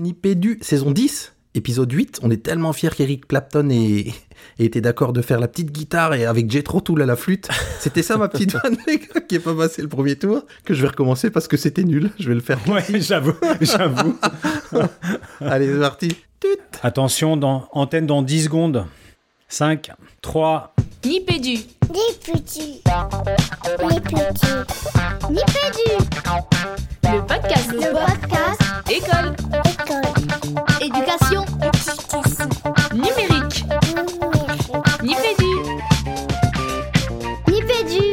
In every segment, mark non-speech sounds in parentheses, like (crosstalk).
Nipédu, saison 10, épisode 8. On est tellement fiers qu'Eric Clapton ait, ait été d'accord de faire la petite guitare et avec Jethro Tull à la flûte. C'était ça ma petite (laughs) vanne, les gars, qui est pas passé le premier tour, que je vais recommencer parce que c'était nul. Je vais le faire. Ouais, j'avoue, j'avoue. (laughs) Allez, c'est parti. Tut. Attention, dans, antenne dans 10 secondes. 5, 3, Nipédu. Les petits. Les petits. Nipédu. Le podcast. Le podcast. École. École. Éducation. Éducation. Numérique. Numérique. Nipédu. Nipédu.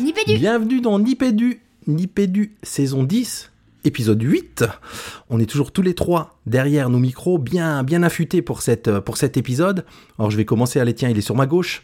Nipédu. Bienvenue dans Nipédu, Nipédu saison 10, épisode 8. On est toujours tous les trois derrière nos micros, bien, bien affûtés pour, cette, pour cet épisode. Alors je vais commencer, allez tiens, il est sur ma gauche.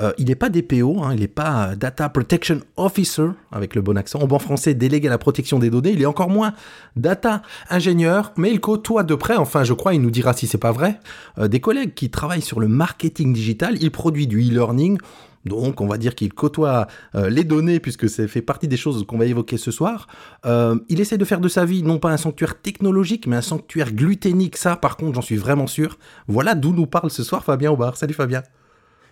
Euh, il n'est pas DPO, hein, il n'est pas Data Protection Officer, avec le bon accent. En bon français, délégué à la protection des données. Il est encore moins data ingénieur, mais il côtoie de près, enfin je crois, il nous dira si c'est pas vrai, euh, des collègues qui travaillent sur le marketing digital. Il produit du e-learning. Donc, on va dire qu'il côtoie euh, les données, puisque ça fait partie des choses qu'on va évoquer ce soir. Euh, il essaie de faire de sa vie non pas un sanctuaire technologique, mais un sanctuaire gluténique. Ça, par contre, j'en suis vraiment sûr. Voilà d'où nous parle ce soir Fabien Aubard. Salut Fabien.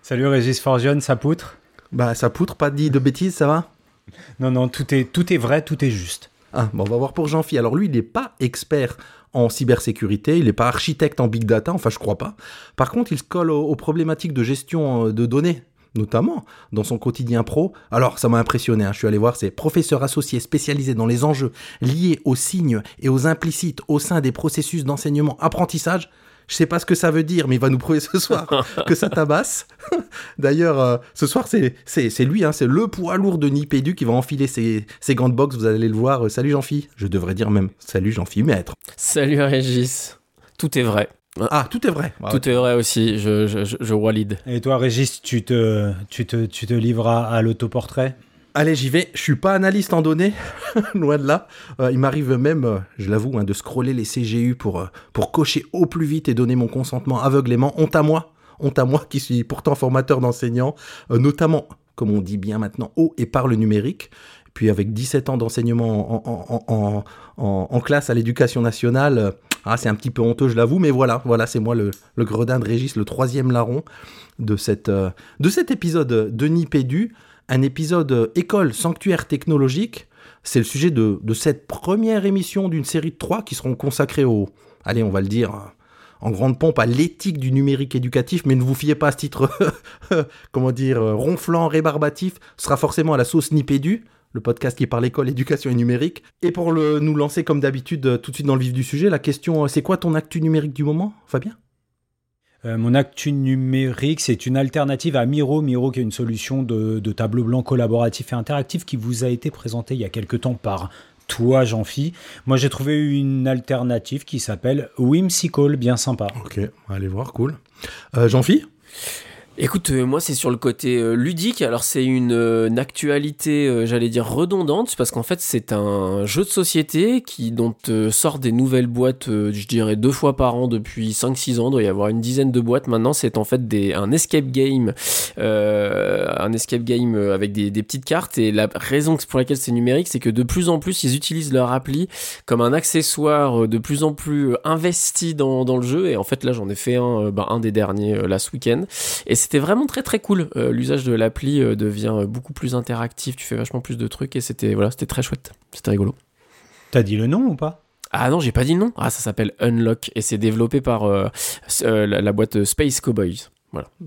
Salut Régis Forgione, ça poutre? Bah, ça poutre, pas dit de bêtises, ça va? Non, non, tout est, tout est vrai, tout est juste. Ah, bon, on va voir pour Jean-Phi. Alors lui, il n'est pas expert en cybersécurité, il n'est pas architecte en big data, enfin je crois pas. Par contre, il se colle aux, aux problématiques de gestion euh, de données notamment dans son quotidien pro. Alors, ça m'a impressionné, hein. je suis allé voir, c'est professeur associé spécialisé dans les enjeux liés aux signes et aux implicites au sein des processus d'enseignement-apprentissage. Je sais pas ce que ça veut dire, mais il va nous prouver ce soir (laughs) que ça tabasse. (laughs) D'ailleurs, euh, ce soir, c'est, lui, hein, c'est le poids lourd de Nipédu qui va enfiler ses, ses gants de boxe, vous allez le voir. Euh, salut Jean-Phi. Je devrais dire même salut Jean-Phi, maître. Salut Régis. Tout est vrai. Ah, tout est vrai. Tout est vrai aussi. Je, je, je, je walide. Et toi, Régis, tu te, tu te, tu te livres à, à l'autoportrait? Allez, j'y vais. Je suis pas analyste en données, (laughs) loin de là. Euh, il m'arrive même, euh, je l'avoue, hein, de scroller les CGU pour, euh, pour cocher au plus vite et donner mon consentement aveuglément. Honte à moi. Honte à moi qui suis pourtant formateur d'enseignants, euh, notamment, comme on dit bien maintenant, au et par le numérique. Puis avec 17 ans d'enseignement en, en, en, en, en classe à l'éducation nationale, euh, ah, c'est un petit peu honteux, je l'avoue, mais voilà, voilà, c'est moi le, gredin de Régis, le troisième larron de, cette, euh, de cet épisode de Nipédu, un épisode euh, école sanctuaire technologique. C'est le sujet de, de cette première émission d'une série de trois qui seront consacrées au, allez, on va le dire, en grande pompe à l'éthique du numérique éducatif, mais ne vous fiez pas à ce titre, (laughs) comment dire, euh, ronflant, rébarbatif, ce sera forcément à la sauce Nipédu, le podcast qui parle école, éducation et numérique. Et pour le, nous lancer comme d'habitude euh, tout de suite dans le vif du sujet, la question, euh, c'est quoi ton actu numérique du moment, Fabien? Euh, mon actu numérique, c'est une alternative à Miro. Miro, qui est une solution de, de tableau blanc collaboratif et interactif qui vous a été présentée il y a quelques temps par toi, Jean-Phi. Moi, j'ai trouvé une alternative qui s'appelle Whimsical, bien sympa. Ok, allez voir, cool. Euh, Jean-Phi? Écoute, euh, moi c'est sur le côté euh, ludique. Alors c'est une, euh, une actualité, j'allais dire redondante, parce qu'en fait c'est un jeu de société qui dont sort des nouvelles boîtes, je dirais deux fois par an depuis 5-6 ans. Il doit y avoir une dizaine de boîtes maintenant. C'est en fait des, un escape game, euh, un escape game avec des, des petites cartes. Et la raison pour laquelle c'est numérique, c'est que de plus en plus ils utilisent leur appli comme un accessoire de plus en plus investi dans, dans le jeu. Et en fait là j'en ai fait un, bah, un des derniers là ce week-end. C'était vraiment très très cool. Euh, L'usage de l'appli euh, devient beaucoup plus interactif, tu fais vachement plus de trucs et c'était voilà, c'était très chouette. C'était rigolo. T'as dit le nom ou pas? Ah non, j'ai pas dit le nom. Ah, ça s'appelle Unlock et c'est développé par euh, euh, la, la boîte Space Cowboys.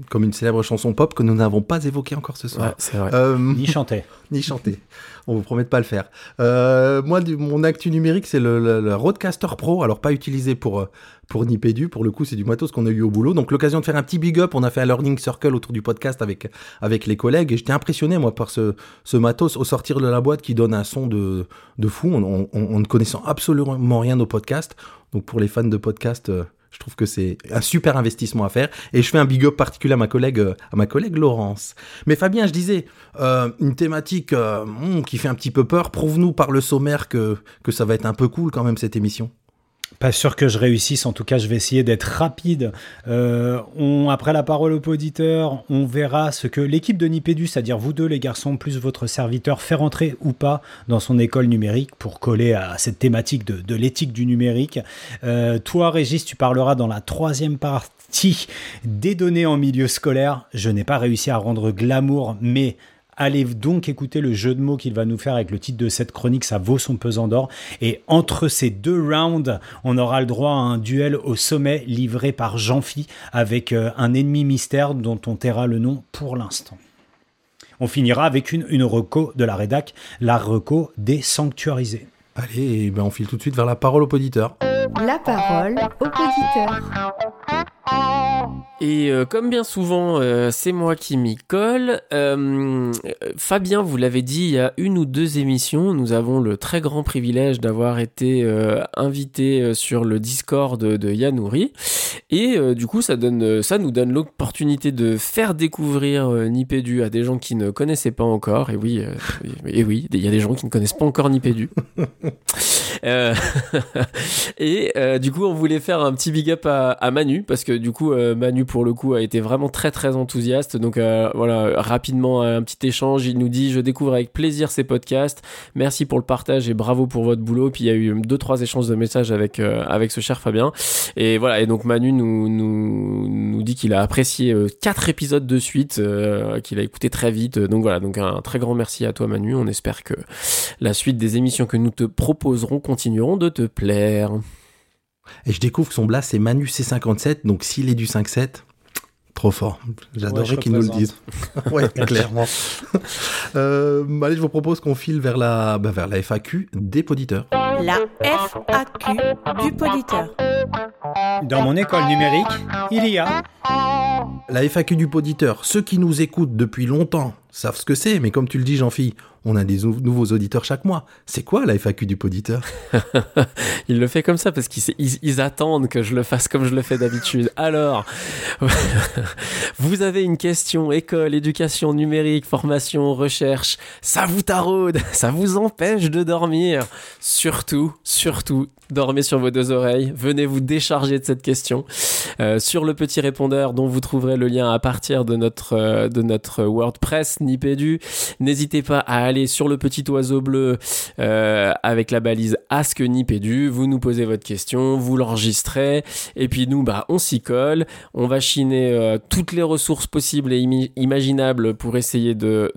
Comme une célèbre chanson pop que nous n'avons pas évoquée encore ce soir. Ouais, c'est vrai. Euh, (laughs) Ni chantait. (laughs) ni chanter. On vous promet de pas le faire. Euh, moi, du- mon actu numérique, c'est le, le- le Rodecaster Pro. Alors, pas utilisé pour, euh, pour Nipédu. Pour le coup, c'est du matos qu'on a eu au boulot. Donc, l'occasion de faire un petit big up. On a fait un learning circle autour du podcast avec, avec les collègues. Et j'étais impressionné, moi, par ce, ce matos au sortir de la boîte qui donne un son de, de fou. En ne connaissant absolument rien au podcast. Donc, pour les fans de podcast, euh, je trouve que c'est un super investissement à faire. Et je fais un big up particulier à ma collègue, euh, à ma collègue Laurence. Mais Fabien, je disais, euh, une thématique hmm, qui fait un petit peu peur. Prouve-nous par le sommaire que, que ça va être un peu cool quand même cette émission. Pas sûr que je réussisse, en tout cas je vais essayer d'être rapide. Euh, après la parole au auditeur, on verra ce que l'équipe de Nipédu, c'est-à-dire vous deux les garçons, plus votre serviteur, fait rentrer ou pas dans son école numérique pour coller à cette thématique de, de l'éthique du numérique. Euh, toi Régis, tu parleras dans la troisième partie des données en milieu scolaire. Je n'ai pas réussi à rendre glamour, mais Allez donc écouter le jeu de mots qu'il va nous faire avec le titre de cette chronique, ça vaut son pesant d'or. Et entre ces deux rounds, on aura le droit à un duel au sommet livré par Jean-Phi avec euh, un ennemi mystère dont on taira le nom pour l'instant. On finira avec une, une reco de la rédac, la reco des sanctuarisés. Allez, eh ben on file tout de suite vers la parole au poditeur. La parole au poditeur. Et euh, comme bien souvent, euh, c'est moi qui m'y colle. Euh, Fabien, vous l'avez dit il y a une ou deux émissions, nous avons le très grand privilège d'avoir été invité sur le Discord de, de Yanouri. Et du coup, ça, donne, ça nous donne l'opportunité de faire découvrir Nipédu à des gens qui ne connaissaient pas encore. Et oui, et oui, il y a des gens qui ne connaissent pas encore Nipédu. (laughs) (laughs) Et du coup, on voulait faire un petit big up à, à Manu parce que du coup, euh, Manu pour le coup a été vraiment très très enthousiaste. Donc euh, voilà, rapidement un petit échange. Il nous dit je découvre avec plaisir ces podcasts. Merci pour le partage et bravo pour votre boulot. Puis il y a eu deux trois échanges de messages avec euh, avec ce cher Fabien. Et voilà. Et donc Manu nous nous nous dit qu'il a apprécié euh, quatre épisodes de suite, euh, qu'il a écouté très vite. Donc voilà. Donc un très grand merci à toi Manu. On espère que la suite des émissions que nous te proposerons continueront de te plaire. Et je découvre que son blast c'est Manu C57, donc s'il est du 5-7, trop fort. J'adorerais je qu'il nous le représente. dise. (laughs) ouais, clairement. (laughs) Euh, allez, je vous propose qu'on file vers la, bah, vers la FAQ des poditeurs. La FAQ du poditeur. Dans mon école numérique, il y a La FAQ du poditeur, ceux qui nous écoutent depuis longtemps savent ce que c'est, mais comme tu le dis, Jean-Philippe, on a des nou- nouveaux auditeurs chaque mois. C'est quoi la FAQ du poditeur? (laughs) Il le fait comme ça parce qu'ils ils, ils attendent que je le fasse comme je le fais d'habitude. Alors, (laughs) vous avez une question école, éducation numérique, formation, recherche, ça vous taraude, ça vous empêche de dormir. Surtout, surtout, dormez sur vos deux oreilles. Venez vous décharger de cette question euh, sur le petit répondeur dont vous trouverez le lien à partir de notre euh, de notre WordPress Nipédu. N'hésitez pas à aller sur le petit oiseau bleu euh, avec la balise Ask Nipédu. Vous nous posez votre question, vous l'enregistrez, et puis nous, bah, on s'y colle. On va chiner euh, toutes les ressources possibles et imaginables pour essayer de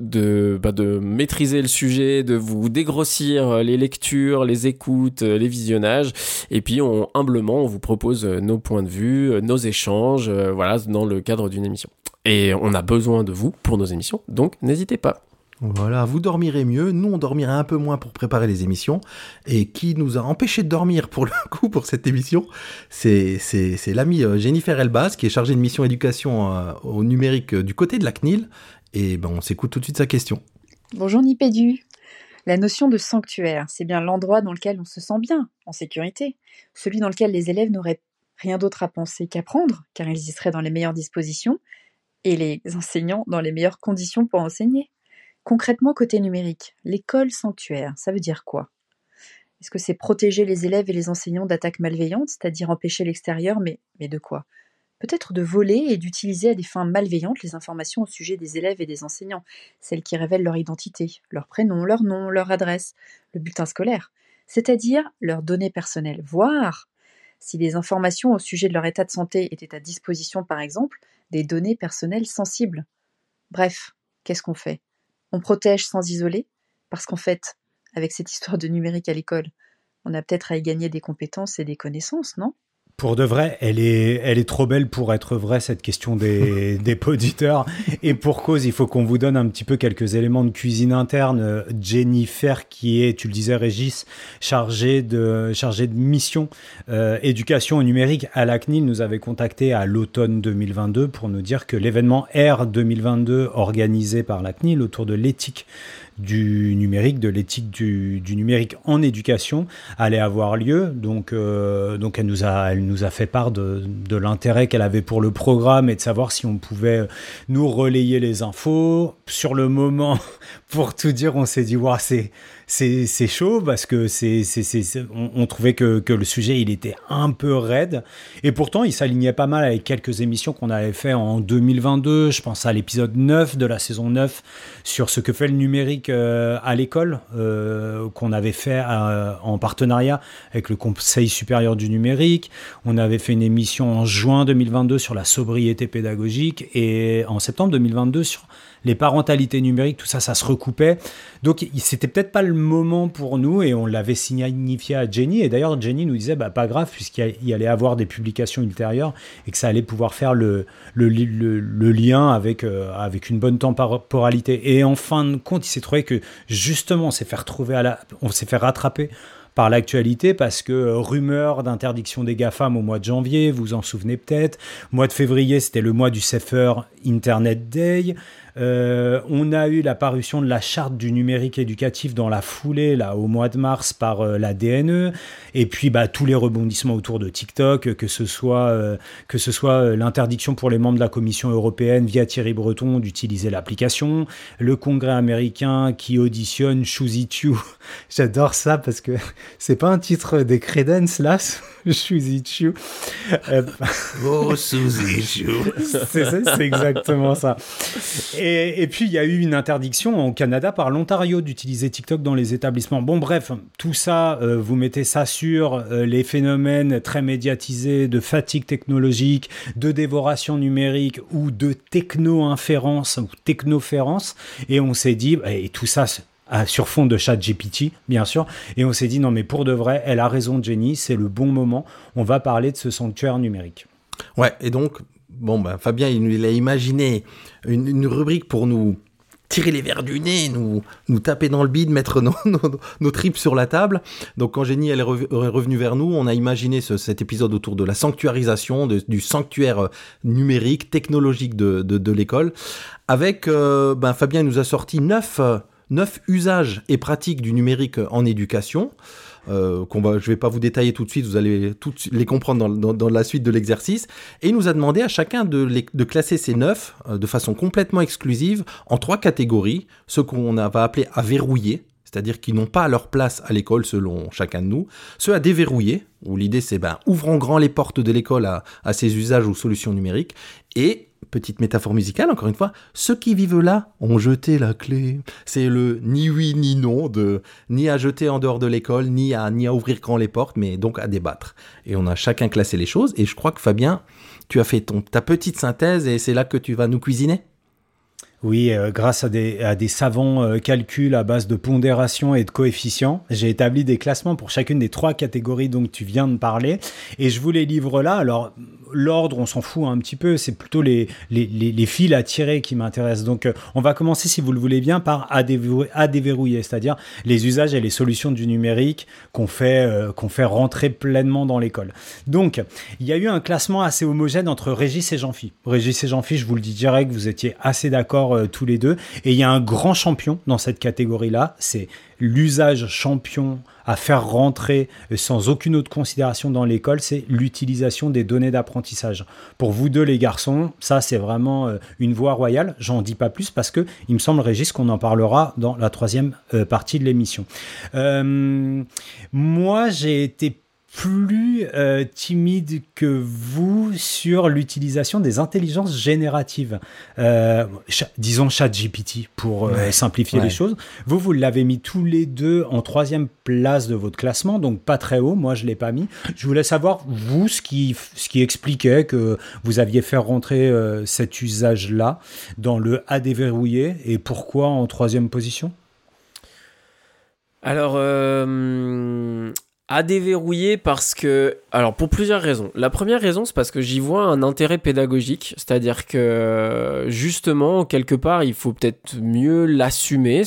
bah, de maîtriser le sujet, de vous dégrossir euh, les lectures, les écoutes, les visionnages, et puis on humblement on vous propose nos points de vue, nos échanges, voilà, dans le cadre d'une émission. Et on a besoin de vous pour nos émissions, donc n'hésitez pas. Voilà, vous dormirez mieux, nous on dormirait un peu moins pour préparer les émissions. Et qui nous a empêché de dormir pour le (laughs) coup pour cette émission, c'est l'ami euh, Jennifer Elbaz qui est chargée de mission éducation euh, au numérique euh, du côté de la CNIL. Et ben on s'écoute tout de suite sa question. Bonjour Nipédu. La notion de sanctuaire, c'est bien l'endroit dans lequel on se sent bien, en sécurité, celui dans lequel les élèves n'auraient rien d'autre à penser qu'apprendre, car ils y seraient dans les meilleures dispositions, et les enseignants dans les meilleures conditions pour enseigner. Concrètement, côté numérique, l'école sanctuaire, ça veut dire quoi? Est-ce que c'est protéger les élèves et les enseignants d'attaques malveillantes, c'est-à-dire empêcher l'extérieur, mais, de quoi? Peut-être de voler et d'utiliser à des fins malveillantes les informations au sujet des élèves et des enseignants, celles qui révèlent leur identité, leur prénom, leur nom, leur adresse, le bulletin scolaire, c'est-à-dire leurs données personnelles, voire, si des informations au sujet de leur état de santé étaient à disposition par exemple, des données personnelles sensibles. Bref, qu'est-ce qu'on fait? On protège sans isoler, parce qu'en fait, avec cette histoire de numérique à l'école, on a peut-être à y gagner des compétences et des connaissances, non? Pour de vrai, elle est, elle est trop belle pour être vraie, cette question des, (laughs) des poditeurs. Et pour cause, il faut qu'on vous donne un petit peu quelques éléments de cuisine interne. Jennifer, qui est, tu le disais, Régis, chargée de, chargée de mission euh, éducation au numérique à la CNIL, nous avait contacté à l'automne 2022 pour nous dire que l'événement R 2022 organisé par la CNIL autour de l'éthique du numérique, de l'éthique du, numérique en éducation allait avoir lieu. Donc, euh, donc elle, nous a, elle nous a fait part de, de l'intérêt qu'elle avait pour le programme et de savoir si on pouvait nous relayer les infos. Sur le moment, (laughs) pour tout dire, on s'est dit, c'est c'est c'est chaud parce que c'est on, trouvait que, que le sujet il était un peu raide. Et pourtant il s'alignait pas mal avec quelques émissions qu'on avait fait en 2022 je pense à l'épisode 9 de la saison 9 sur ce que fait le numérique euh, à l'école euh, qu'on avait fait euh, en partenariat avec le Conseil supérieur du numérique. On avait fait une émission en juin 2022 sur la sobriété pédagogique et en septembre 2022 sur les parentalités numériques, tout ça, ça se recoupait. Donc, c'était peut-être pas le moment pour nous et on l'avait signifié à Jenny. Et d'ailleurs, Jenny nous disait, bah, pas grave, puisqu'il y- allait avoir des publications ultérieures et que ça allait pouvoir faire le, le, li- le- le lien avec, euh, avec une bonne temporalité. Et en fin de compte, il s'est trouvé que justement, on s'est fait retrouver on s'est fait rattraper par l'actualité parce que euh, rumeur d'interdiction des GAFAM au mois de janvier, vous en souvenez peut-être. Mois de février, c'était le mois du Safer Internet Day. Euh, on a eu la parution de la charte du numérique éducatif dans la foulée, là, au mois de mars, par euh, la DNE. Et puis, bah, tous les rebondissements autour de TikTok, que ce soit, euh, que ce soit l'interdiction pour les membres de la Commission européenne via Thierry Breton d'utiliser l'application, le Congrès américain qui auditionne Choosy (laughs) Chew. J'adore ça parce que (laughs) c'est pas un titre des Credence là, (laughs) Choosy Chew. Euh, Oh, Suzy Chou. c'est exactement ça. Et, et puis, il y a eu une interdiction au Canada par l'Ontario d'utiliser TikTok dans les établissements. Bon, bref, tout ça, euh, vous mettez ça sur euh, les phénomènes très médiatisés de fatigue technologique, de dévoration numérique ou de techno-inférence ou technoférence. Et on s'est dit, et tout ça, à- sur fond de chat GPT, bien sûr. Et on s'est dit, non, mais pour de vrai, elle a raison, Jenny, c'est le bon moment. On va parler de ce sanctuaire numérique. Ouais, et donc, bon, ben, Fabien, il, a imaginé une, rubrique pour nous tirer les verres du nez, nous, nous taper dans le bide, mettre nos, (laughs) tripes sur la table. Donc, quand Jenny elle est rev- est revenue vers nous, on a imaginé ce- cet épisode autour de la sanctuarisation, du sanctuaire euh, numérique, technologique de, l'école. Avec, euh, ben, Fabien nous a sorti euh, neuf usages et pratiques du numérique en éducation. Euh, qu'on va, je vais pas vous détailler tout de suite, vous allez tout les comprendre dans, dans- la suite de l'exercice. Et il nous a demandé à chacun de, les- de classer ces neuf euh, de façon complètement exclusive en trois catégories, ce qu'on va appeler à verrouiller, c'est-à-dire qui n'ont pas leur place à l'école selon chacun de nous, ceux à déverrouiller, où l'idée c'est ben, ouvrons grand les portes de l'école à, à usages ou solutions numériques, et petite métaphore musicale, encore une fois, ceux qui vivent là ont jeté la clé. C'est le ni oui ni non, de ni à jeter en dehors de l'école, ni à, ni à ouvrir grand les portes, mais donc à débattre. Et on a chacun classé les choses, et je crois que Fabien, tu as fait ta petite synthèse, et c'est là que tu vas nous cuisiner? Oui, euh, grâce à des, savants euh, calculs à base de pondération et de coefficients, j'ai établi des classements pour chacune des trois catégories dont tu viens de parler. Et je vous les livre là. Alors, l'ordre, on s'en fout un petit peu. C'est plutôt les, les, fils à tirer qui m'intéressent. Donc, euh, on va commencer, si vous le voulez bien, par à, déverrouiller, c'est-à-dire les usages et les solutions du numérique qu'on fait, qu'on fait rentrer pleinement dans l'école. Donc, il y a eu un classement assez homogène entre Régis et Jean-Phi. Régis et Jean-Phi, je vous le dis direct, vous étiez assez d'accord euh, tous les deux. Et il y a un grand champion dans cette catégorie-là, c'est l'usage champion à faire rentrer euh, sans aucune autre considération dans l'école, c'est l'utilisation des données d'apprentissage. Pour vous deux les garçons, ça c'est vraiment euh, une voie royale. J'en dis pas plus parce que il me semble Régis qu'on en parlera dans la troisième partie de l'émission. Moi j'ai été plus euh, timide que vous sur l'utilisation des intelligences génératives. Euh, cha- disons ChatGPT pour euh, Ouais. simplifier Ouais. les choses. Vous, vous l'avez mis tous les deux en troisième place de votre classement, donc pas très haut. Moi, je l'ai pas mis. Je voulais savoir, vous, ce qui, ce qui expliquait que vous aviez fait rentrer euh, cet usage-là dans le à déverrouiller et pourquoi en troisième position? Alors, euh, À déverrouiller parce que, alors pour plusieurs raisons. La première raison, c'est parce que j'y vois un intérêt pédagogique, c'est-à-dire que justement, quelque part, il faut peut-être mieux l'assumer,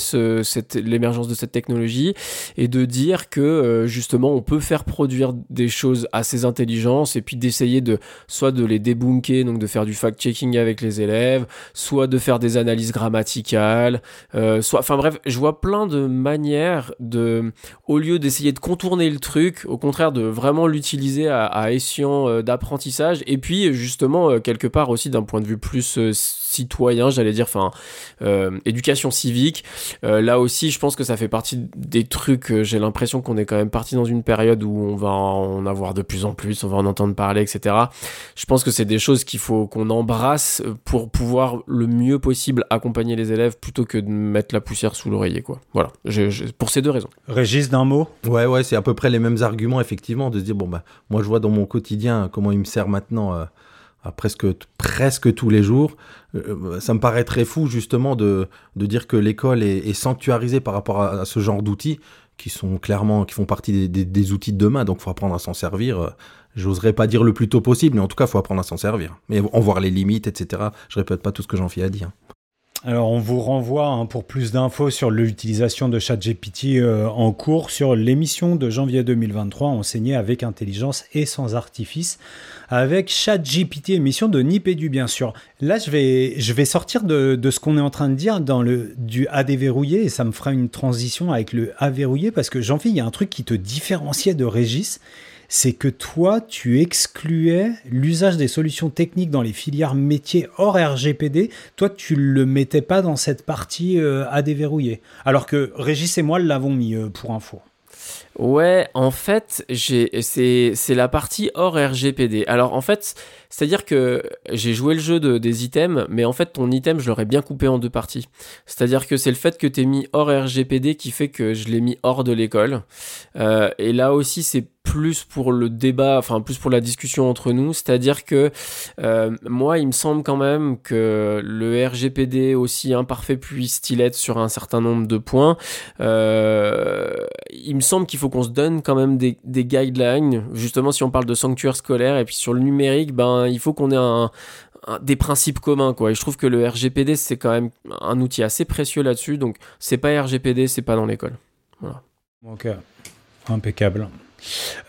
l'émergence de cette technologie, et de dire que euh, justement, on peut faire produire des choses à ces intelligences, et puis d'essayer de soit de les débunker, donc de faire du fact-checking avec les élèves, soit de faire des analyses grammaticales, euh, soit, enfin bref, je vois plein de manières de au lieu d'essayer de contourner le truc, au contraire de vraiment l'utiliser à, à escient euh, d'apprentissage, et puis justement euh, quelque part aussi d'un point de vue plus euh, citoyen, j'allais dire, enfin euh, éducation civique. Euh, là aussi, je pense que ça fait partie des trucs. euh, J'ai l'impression qu'on est quand même parti dans une période où on va en avoir de plus en plus, on va en entendre parler, etc. Je pense que c'est des choses qu'il faut qu'on embrasse pour pouvoir le mieux possible accompagner les élèves plutôt que de mettre la poussière sous l'oreiller, quoi. Voilà, Je- je- pour ces deux raisons. Régis, d'un mot? Ouais, ouais, c'est à peu près les mêmes arguments, effectivement, de se dire, bon, bah, moi, je vois dans mon quotidien comment il me sert maintenant euh, à presque, presque tous les jours. Euh, ça me paraît très fou, justement, de, de dire que l'école est, sanctuarisée par rapport à, ce genre d'outils qui sont clairement, qui font partie des, outils de demain, donc faut apprendre à s'en servir. euh, J'oserais pas dire le plus tôt possible, mais en tout cas, faut apprendre à s'en servir. Mais en voir les limites, etc. Je répète pas tout ce que j'en fais à dire. Alors, on vous renvoie hein, pour plus d'infos sur l'utilisation de ChatGPT euh, en cours sur l'émission de janvier 2023 enseignée avec intelligence et sans artifice avec ChatGPT, émission de Nipédu bien sûr. Là, je vais, je vais sortir de, de ce qu'on est en train de dire dans le du à déverrouiller et ça me fera une transition avec le à verrouiller parce que jean il y a un truc qui te différenciait de Régis c'est que toi, tu excluais l'usage des solutions techniques dans les filières métiers hors RGPD. Toi, tu le mettais pas dans cette partie euh, à déverrouiller. Alors que Régis et moi l'avons mis euh, pour info. Ouais, en fait, c'est la partie hors RGPD. Alors en fait, c'est-à-dire que j'ai joué le jeu de, des items, mais en fait ton item je l'aurais bien coupé en deux parties. C'est-à-dire que c'est le fait que t'es mis hors RGPD qui fait que je l'ai mis hors de l'école. Euh, et là aussi c'est plus pour le débat, enfin plus pour la discussion entre nous. C'est-à-dire que euh, moi il me semble quand même que le RGPD aussi imparfait puisse-t-il être sur un certain nombre de points. Euh, il me semble qu'il faut qu'on se donne quand même des, guidelines. Justement, si on parle de sanctuaire scolaire et puis sur le numérique, ben il faut qu'on ait des principes communs quoi. Et je trouve que le RGPD c'est quand même un outil assez précieux là-dessus. Donc c'est pas RGPD, c'est pas dans l'école. Ok, impeccable.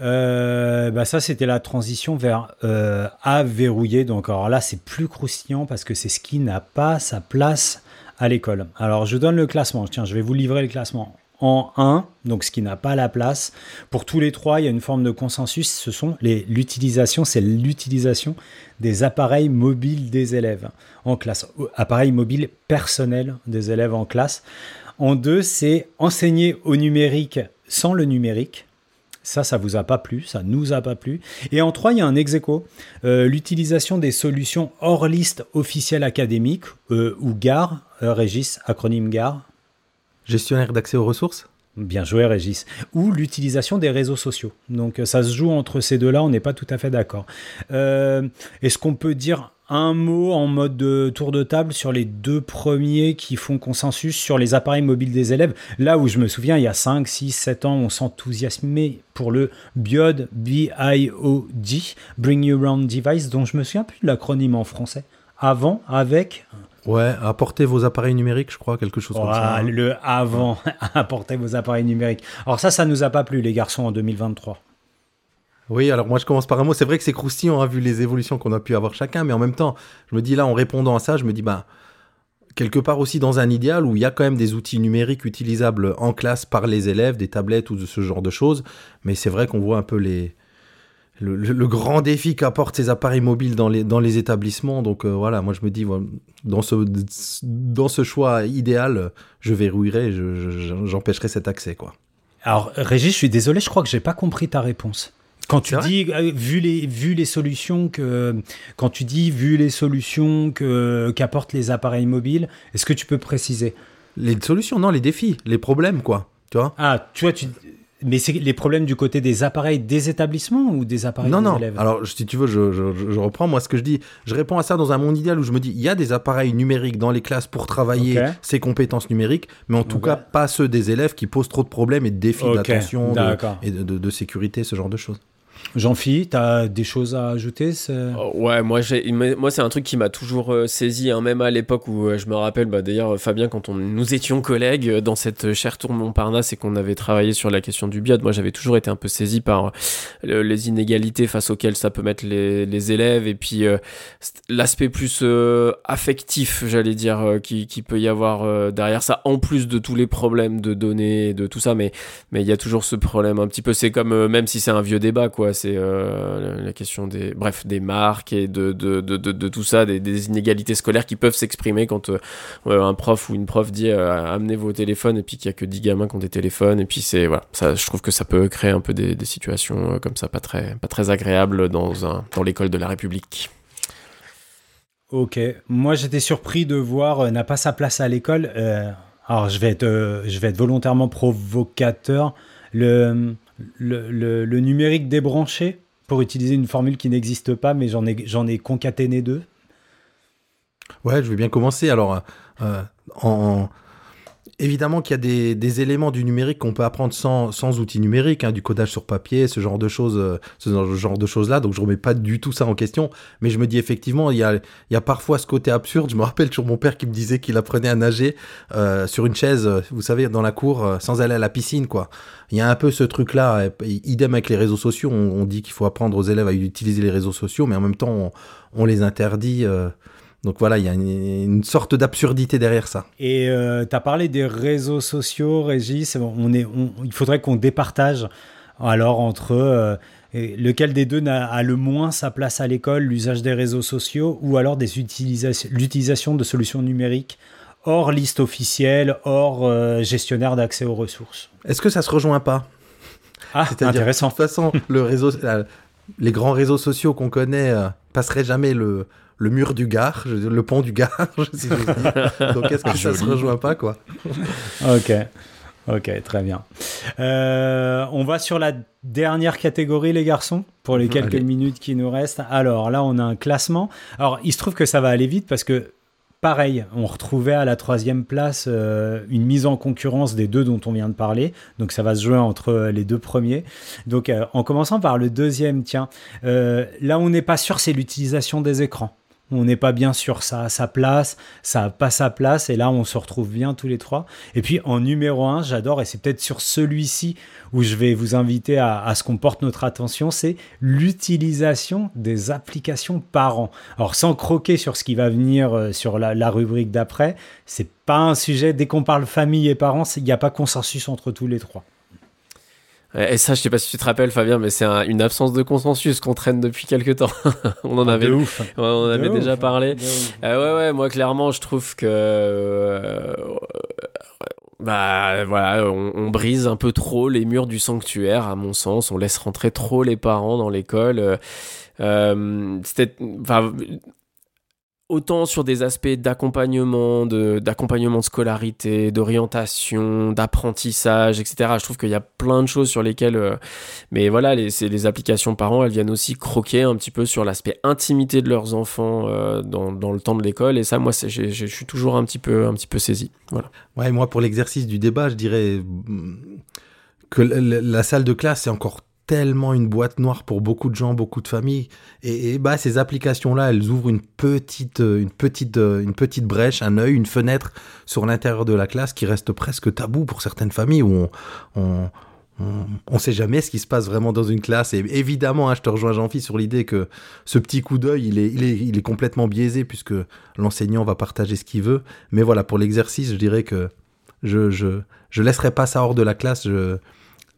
Euh, bah ça, c'était la transition vers euh, à verrouiller. Donc, alors là, c'est plus croustillant parce que c'est ce qui n'a pas sa place à l'école. Alors, je donne le classement. Tiens, je vais vous livrer le classement. En 1, donc ce qui n'a pas la place. Pour tous les trois, il y a une forme de consensus. Ce sont les l'utilisation, c'est l'utilisation des appareils mobiles des élèves en classe, appareils mobiles personnels des élèves en classe. En deux, c'est enseigner au numérique sans le numérique. Ça, ça vous a pas plu, ça nous a pas plu. Et en trois, il y a un ex. Euh, l'utilisation des solutions hors liste officielle académique, euh, ou GAR, euh, Régis, acronyme GAR. Gestionnaire d'accès aux ressources? Bien joué, Régis. Ou l'utilisation des réseaux sociaux. Donc, euh, ça se joue entre ces deux-là, on n'est pas tout à fait d'accord. Euh, Est-ce qu'on peut dire un mot en mode de tour de table sur les deux premiers qui font consensus sur les appareils mobiles des élèves? Là où je me souviens, il y a 5, 6, 7 ans, on s'enthousiasmait pour le BIOD, B-I-O-D, Bring You Round Device, dont je me souviens plus de l'acronyme en français. Avant, avec, Ouais, apportez vos appareils numériques, je crois, quelque chose comme ça. Voilà, le avant, (laughs) apportez vos appareils numériques. Alors ça, ça nous a pas plu, les garçons, en 2023. Oui, alors moi je commence par un mot. C'est vrai que c'est croustillant, hein, vu les évolutions qu'on a pu avoir chacun, mais en même temps, je me dis là, en répondant à ça, je me dis, bah, quelque part aussi dans un idéal où il y a quand même des outils numériques utilisables en classe par les élèves, des tablettes ou de ce genre de choses, mais c'est vrai qu'on voit un peu les. Le, le- le grand défi qu'apportent ces appareils mobiles dans les, dans les établissements. Donc euh, voilà, moi je me dis, dans, ce, dans ce choix idéal, je verrouillerai, je- je- j'empêcherai cet accès. quoi. Alors, Régis, je suis désolé, je crois que j'ai pas compris ta réponse. Quand tu dis, euh, vu les, vu les solutions que, quand tu dis, vu les solutions que, qu'apportent les appareils mobiles, est-ce que tu peux préciser? Les solutions, non, les défis, les problèmes, quoi. Tu vois? Ah, tu vois, tu, Mais c'est les problèmes du côté des appareils des établissements ou des appareils non, des non. élèves? Alors, si tu veux, je, je- reprends. Moi, ce que je dis, je réponds à ça dans un monde idéal où je me dis, il y a des appareils numériques dans les classes pour travailler ces compétences numériques, mais en tout cas, pas ceux des élèves qui posent trop de problèmes et de défis d'attention de- et de, de- de sécurité, ce genre de choses. Jean-Phi, tu as des choses à ajouter Oh, Ouais, moi, moi c'est un truc qui m'a toujours euh, saisi, hein, même à l'époque où euh, je me rappelle, bah, d'ailleurs, euh, Fabien, quand on, nous étions collègues euh, dans cette euh, chère tour Montparnasse et qu'on avait travaillé sur la question du biode, moi j'avais toujours été un peu saisi par euh, les inégalités face auxquelles ça peut mettre les, élèves et puis euh, l'aspect plus euh, affectif, j'allais dire, euh, qui, peut y avoir euh, derrière ça, en plus de tous les problèmes de données, et de tout ça, mais il y a toujours ce problème un petit peu. C'est comme, euh, même si c'est un vieux débat, quoi, c'est euh, la- question des, bref, des marques et de, de, de, de, tout ça, des, inégalités scolaires qui peuvent s'exprimer quand euh, un prof ou une prof dit euh, amenez vos téléphones et puis qu'il y a que 10 gamins qui ont des téléphones et puis c'est voilà, ça, je trouve que ça peut créer un peu des, situations euh, comme ça pas très, pas très agréables dans un, dans l'école de la République. Ok, moi j'étais surpris de voir n'a pas sa place à l'école. Alors je vais être, je vais être volontairement provocateur. Le, le, le- numérique débranché, pour utiliser une formule qui n'existe pas, mais j'en ai, ai concaténé deux. Ouais, je vais bien commencer. Alors, euh, en... évidemment qu'il y a des, éléments du numérique qu'on peut apprendre sans, outils numériques, hein, du codage sur papier, ce genre de choses, euh, ce genre de choses-là. Donc, je remets pas du tout ça en question. Mais je me dis effectivement, il y a, parfois ce côté absurde. Je me rappelle toujours mon père qui me disait qu'il apprenait à nager euh, sur une chaise, euh, vous savez, dans la cour, sans aller à la piscine, quoi. Il y a un peu ce truc-là. Idem avec les réseaux sociaux. On, dit qu'il faut apprendre aux élèves à utiliser les réseaux sociaux, mais en même temps, on, les interdit. Donc voilà, il y a une, une sorte d'absurdité derrière ça. Et tu as parlé des réseaux sociaux, Régis. On est, on- il faudrait qu'on départage alors entre euh, lequel des deux a le moins sa place à l'école, l'usage des réseaux sociaux ou alors l'utilisation de solutions numériques hors liste officielle, hors euh, gestionnaire d'accès aux ressources? Est-ce que ça se rejoint pas? Ah, intéressant. de toute façon, le réseau, la- les grands réseaux sociaux qu'on connaît euh, passeraient jamais le, le mur du Gard, je- le pont du Gard, (laughs) si j'ose dire. (laughs) Donc est-ce que ça se rejoint pas, quoi Ok. Ok, très bien. Euh, on va sur la dernière catégorie, les garçons, pour les quelques Allez. minutes qui nous restent. Alors là, on a un classement. Alors, il se trouve que ça va aller vite parce que, pareil, on retrouvait à la troisième place euh, une mise en concurrence des deux dont on vient de parler. Donc, ça va se jouer entre euh, les deux premiers. Donc, euh, en commençant par le deuxième, tiens, euh, là, on n'est pas sûr, c'est l'utilisation des écrans. On n'est pas bien sûr, ça a sa place, ça a pas sa place, et là on se retrouve bien tous les trois. Et puis en numéro un, j'adore, et c'est peut-être sur celui-ci où je vais vous inviter à, ce qu'on porte notre attention, c'est l'utilisation des applications parents. Alors sans croquer sur ce qui va venir euh, sur la, rubrique d'après, c'est pas un sujet, dès qu'on parle famille et parents, il n'y a pas consensus entre tous les trois. Et ça, je sais pas si tu te rappelles, Fabien, mais c'est un- une absence de consensus qu'on traîne depuis quelques temps. (laughs) on en avait, ouais, ouf. on en avait ouf. déjà parlé. Euh, ouais, ouais, moi clairement, je trouve que euh, bah voilà, on, on brise un peu trop les murs du sanctuaire, à mon sens. On laisse rentrer trop les parents dans l'école. Euh, C'était, enfin, autant sur des aspects d'accompagnement, d'accompagnement de scolarité, d'orientation, d'apprentissage, etc. Je trouve qu'il y a plein de choses sur lesquelles, euh, mais voilà, les, les applications parents, elles viennent aussi croquer un petit peu sur l'aspect intimité de leurs enfants euh, dans, le temps de l'école. Et ça, moi, je suis toujours un petit peu, un petit peu saisi. Voilà. Ouais, moi, pour l'exercice du débat, je dirais mm, que la, salle de classe, c'est encore tellement une boîte noire pour beaucoup de gens, beaucoup de familles. Et, bah, ces applications-là, elles ouvrent une petite, euh, une, petite, euh, une petite brèche, un œil, une fenêtre sur l'intérieur de la classe qui reste presque tabou pour certaines familles où on... on on ne sait jamais ce qui se passe vraiment dans une classe. Et évidemment, hein, je te rejoins Jean-Philippe sur l'idée que ce petit coup d'œil, il est, il, est, il est complètement biaisé puisque l'enseignant va partager ce qu'il veut. Mais voilà, pour l'exercice, je dirais que je, je, je laisserai pas ça hors de la classe.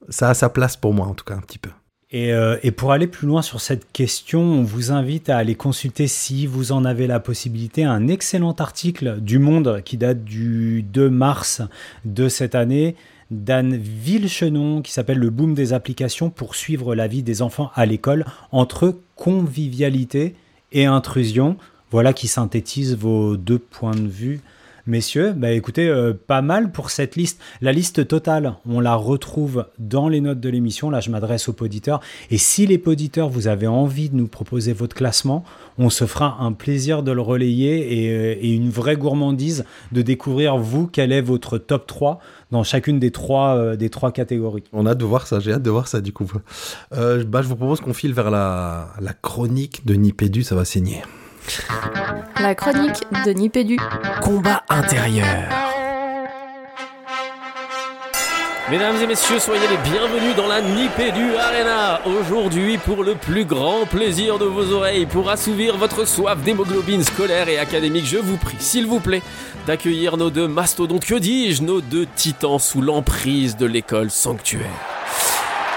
Ça a sa place pour moi, en tout cas, un petit peu. Et, euh, et pour aller plus loin sur cette question, on vous invite à aller consulter, si vous en avez la possibilité, un excellent article du Monde qui date du 2 mars de cette année d'Anne Villechenon qui s'appelle Le boom des applications pour suivre la vie des enfants à l'école entre convivialité et intrusion. Voilà qui synthétise vos deux points de vue Messieurs, bah écoutez, euh, pas mal pour cette liste. La liste totale, on la retrouve dans les notes de l'émission. Là, je m'adresse aux auditeurs. Et si les auditeurs, vous avez envie de nous proposer votre classement, on se fera un plaisir de le relayer et, euh, une vraie gourmandise de découvrir, vous, quel est votre top 3 dans chacune des trois, euh, des trois catégories. On a hâte de voir ça, j'ai hâte de voir ça du coup. Bah, je vous propose qu'on file vers la, la chronique de Nipédu, ça va saigner. La chronique de Nipédu. Combat intérieur. Mesdames et messieurs, soyez les bienvenus dans la Nipédu Arena. Aujourd'hui, pour le plus grand plaisir de vos oreilles, pour assouvir votre soif d'hémoglobine scolaire et académique, je vous prie, s'il vous plaît, d'accueillir nos deux mastodontes, que dis-je, nos deux titans sous l'emprise de l'école sanctuaire.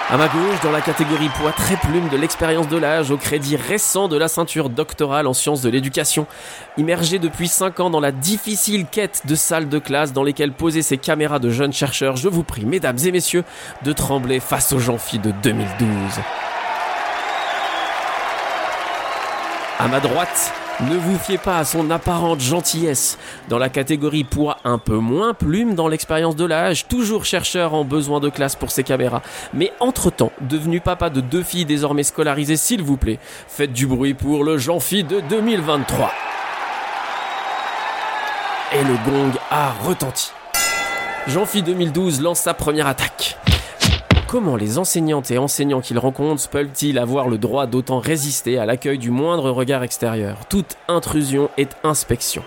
À ma gauche, dans la catégorie poids très plume de l'expérience de l'âge, au crédit récent de la ceinture doctorale en sciences de l'éducation, immergé depuis 5 ans dans la difficile quête de salles de classe dans lesquelles poser ses caméras de jeunes chercheurs, je vous prie, mesdames et messieurs, de trembler face aux Jean-Phi de 2012. À ma droite, ne vous fiez pas à son apparente gentillesse. Dans la catégorie poids un peu moins plume dans l'expérience de l'âge, toujours chercheur en besoin de classe pour ses caméras. Mais entre-temps, devenu papa de deux filles désormais scolarisées, s'il vous plaît, faites du bruit pour le Jean-Phi de 2023. Et le gong a retenti. Jean-Phi 2012 lance sa première attaque. Comment les enseignantes et enseignants qu'il rencontre peuvent-ils avoir le droit d'autant résister à l'accueil du moindre regard extérieur? Toute intrusion est inspection.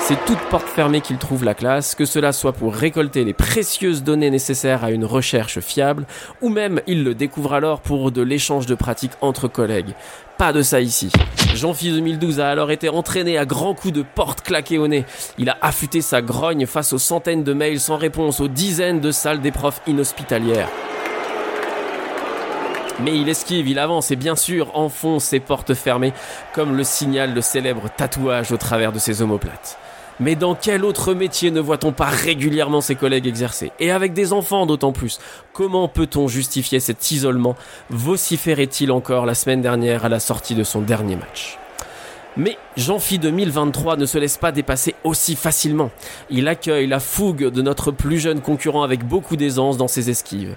C'est toute porte fermée qu'il trouve la classe, que cela soit pour récolter les précieuses données nécessaires à une recherche fiable, ou même il le découvre alors pour de l'échange de pratiques entre collègues. Pas de ça ici. Jean-Phi 2012 a alors été entraîné à grands coups de porte claquées au nez. Il a affûté sa grogne face aux centaines de mails sans réponse, aux dizaines de salles profs inhospitalières. Mais il esquive, il avance et bien sûr enfonce ses portes fermées, comme le signale le célèbre tatouage au travers de ses omoplates. Mais dans quel autre métier ne voit-on pas régulièrement ses collègues exercer? Et avec des enfants d'autant plus. Comment peut-on justifier cet isolement? Vociférait-il encore la semaine dernière à la sortie de son dernier match? Mais Jean-Phi 2023 ne se laisse pas dépasser aussi facilement. Il accueille la fougue de notre plus jeune concurrent avec beaucoup d'aisance dans ses esquives.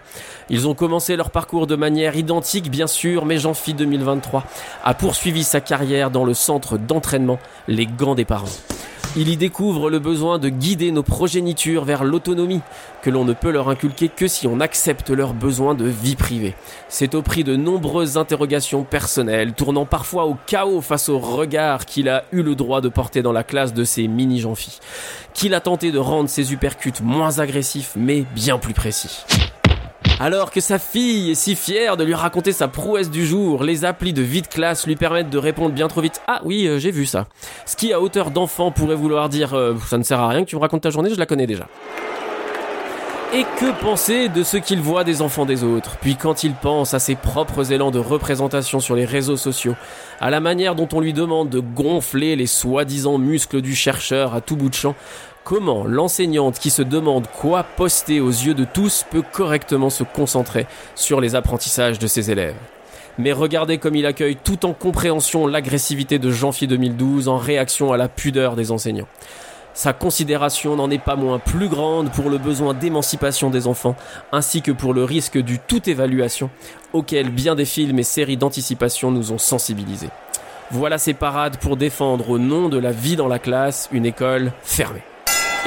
Ils ont commencé leur parcours de manière identique bien sûr, mais Jean-Phi 2023 a poursuivi sa carrière dans le centre d'entraînement, les gants des parents. Il y découvre le besoin de guider nos progénitures vers l'autonomie, que l'on ne peut leur inculquer que si on accepte leurs besoins de vie privée. C'est au prix de nombreuses interrogations personnelles, tournant parfois au chaos face au regard qu'il a eu le droit de porter dans la classe de ses mini jean qu'il a tenté de rendre ses uppercuts moins agressifs mais bien plus précis. Alors que sa fille est si fière de lui raconter sa prouesse du jour, les applis de vide classe lui permettent de répondre bien trop vite Ah oui, euh, j'ai vu ça. Ce qui à hauteur d'enfant pourrait vouloir dire euh, Ça ne sert à rien que tu me racontes ta journée, je la connais déjà. Et que penser de ce qu'il voit des enfants des autres? Puis quand il pense à ses propres élans de représentation sur les réseaux sociaux, à la manière dont on lui demande de gonfler les soi-disant muscles du chercheur à tout bout de champ, comment l'enseignante qui se demande quoi poster aux yeux de tous peut correctement se concentrer sur les apprentissages de ses élèves. Mais regardez comme il accueille tout en compréhension l'agressivité de Jean-Phi 2012 en réaction à la pudeur des enseignants. Sa considération n'en est pas moins plus grande pour le besoin d'émancipation des enfants, ainsi que pour le risque du tout évaluation, auquel bien des films et séries d'anticipation nous ont sensibilisés. Voilà ces parades pour défendre au nom de la vie dans la classe une école fermée.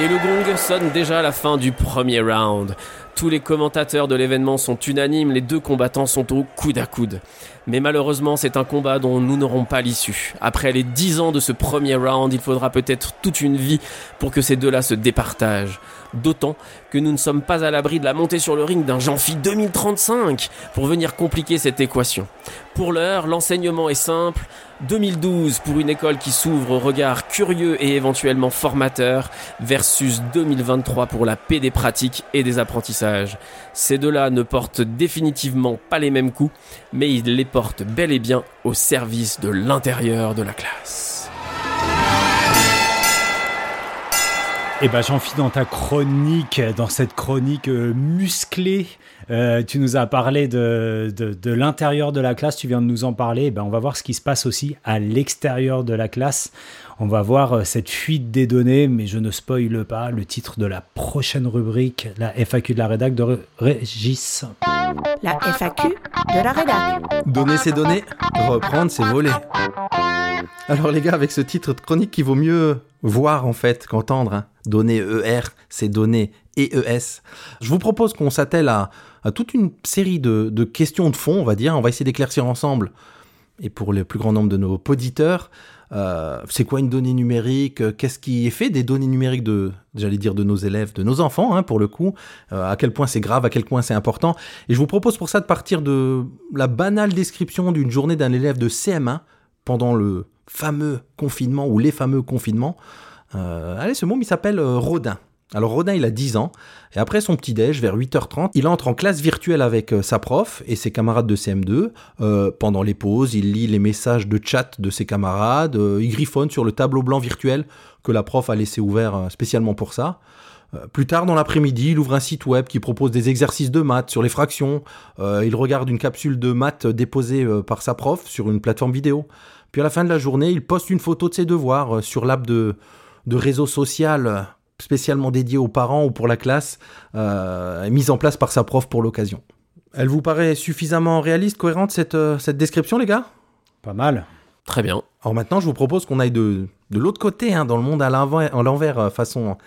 Et le gong sonne déjà à la fin du premier round. Tous les commentateurs de l'événement sont unanimes, les deux combattants sont au coude à coude. Mais malheureusement, c'est un combat dont nous n'aurons pas l'issue. Après les dix ans de ce premier round, il faudra peut-être toute une vie pour que ces deux-là se départagent. D'autant que nous ne sommes pas à l'abri de la montée sur le ring d'un Jean-Phi 2035 pour venir compliquer cette équation. Pour l'heure, l'enseignement est simple. 2012 pour une école qui s'ouvre au regard curieux et éventuellement formateur versus 2023 pour la paix des pratiques et des apprentissages. Ces deux-là ne portent définitivement pas les mêmes coups, mais ils les portent bel et bien au service de l'intérieur de la classe. Eh ben, j'en finis dans ta chronique, dans cette chronique euh, musclée. Euh, tu nous as parlé de, de, de l'intérieur de la classe, tu viens de nous en parler. Eh ben, on va voir ce qui se passe aussi à l'extérieur de la classe. On va voir euh, cette fuite des données, mais je ne spoile pas le titre de la prochaine rubrique, la FAQ de la rédac de Ré- Régis. La FAQ de la rédac. Donner ses données, reprendre ses volets. (laughs) Alors les gars, avec ce titre de chronique qui vaut mieux voir en fait qu'entendre, hein. donner ER, c'est donner EES. Je vous propose qu'on s'attelle à, toute une série de, questions de fond, on va dire. On va essayer d'éclaircir ensemble, et pour le plus grand nombre de nos auditeurs, euh, c'est quoi une donnée numérique? Qu'est-ce qui est fait des données numériques de, j'allais dire, de nos élèves, de nos enfants, hein, pour le coup? Euh, À quel point c'est grave, à quel point c'est important? Et je vous propose pour ça de partir de la banale description d'une journée d'un élève de CM1 pendant le fameux confinement ou les fameux confinements. Euh, allez, ce môme, il s'appelle euh, Rodin. Alors Rodin, il a 10 ans, et après son petit-déj, vers 8h30, il entre en classe virtuelle avec euh, sa prof et ses camarades de CM2. Euh, pendant les pauses, il lit les messages de chat de ses camarades, euh, il griffonne sur le tableau blanc virtuel que la prof a laissé ouvert spécialement pour ça. Plus tard dans l'après-midi, il ouvre un site web qui propose des exercices de maths sur les fractions. Il regarde une capsule de maths déposée par sa prof sur une plateforme vidéo. Puis à la fin de la journée, il poste une photo de ses devoirs euh, sur l'app de, de réseau social euh, spécialement dédié aux parents ou pour la classe, euh, mise en place par sa prof pour l'occasion. Elle vous paraît suffisamment réaliste, cohérente cette, euh, cette description, les gars? Pas mal. Très bien. Alors maintenant, je vous propose qu'on aille de, de l'autre côté, hein, dans le monde à l'envers, à l'envers, façon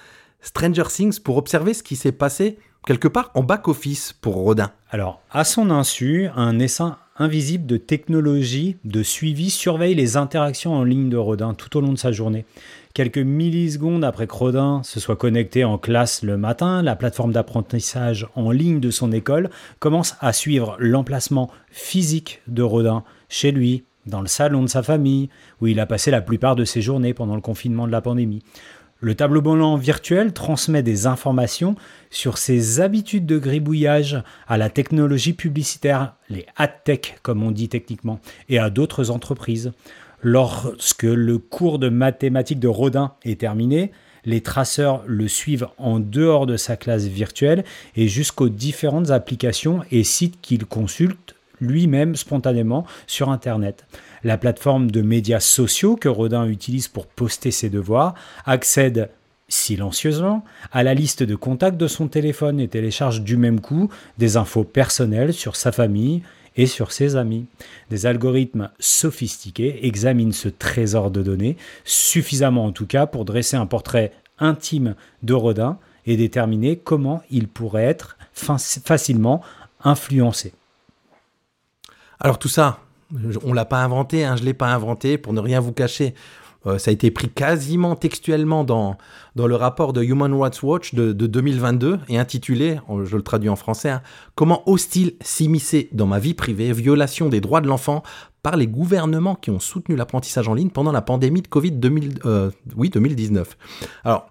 Stranger Things, pour observer ce qui s'est passé quelque part en back-office pour Rodin. Alors, à son insu, un essaim invisible de technologie de suivi surveille les interactions en ligne de Rodin tout au long de sa journée. Quelques millisecondes après que Rodin se soit connecté en classe le matin, la plateforme d'apprentissage en ligne de son école commence à suivre l'emplacement physique de Rodin chez lui, dans le salon de sa famille, où il a passé la plupart de ses journées pendant le confinement de la pandémie. Le tableau blanc virtuel transmet des informations sur ses habitudes de gribouillage à la technologie publicitaire, les ad-tech comme on dit techniquement, et à d'autres entreprises. Lorsque le cours de mathématiques de Rodin est terminé, les traceurs le suivent en dehors de sa classe virtuelle et jusqu'aux différentes applications et sites qu'il consulte lui-même spontanément sur Internet. La plateforme de médias sociaux que Rodin utilise pour poster ses devoirs accède silencieusement à la liste de contacts de son téléphone et télécharge du même coup des infos personnelles sur sa famille et sur ses amis. Des algorithmes sophistiqués examinent ce trésor de données, suffisamment en tout cas pour dresser un portrait intime de Rodin et déterminer comment il pourrait être facilement influencé. Alors tout ça, on l'a pas inventé, hein, je l'ai pas inventé pour ne rien vous cacher. Euh, ça a été pris quasiment textuellement dans, le rapport de Human Rights Watch de, de 2022 et intitulé, je le traduis en français, hein, Comment hostile s'immiscer dans ma vie privée, violation des droits de l'enfant par les gouvernements qui ont soutenu l'apprentissage en ligne pendant la pandémie de Covid 2000, euh, oui, 2019. Alors,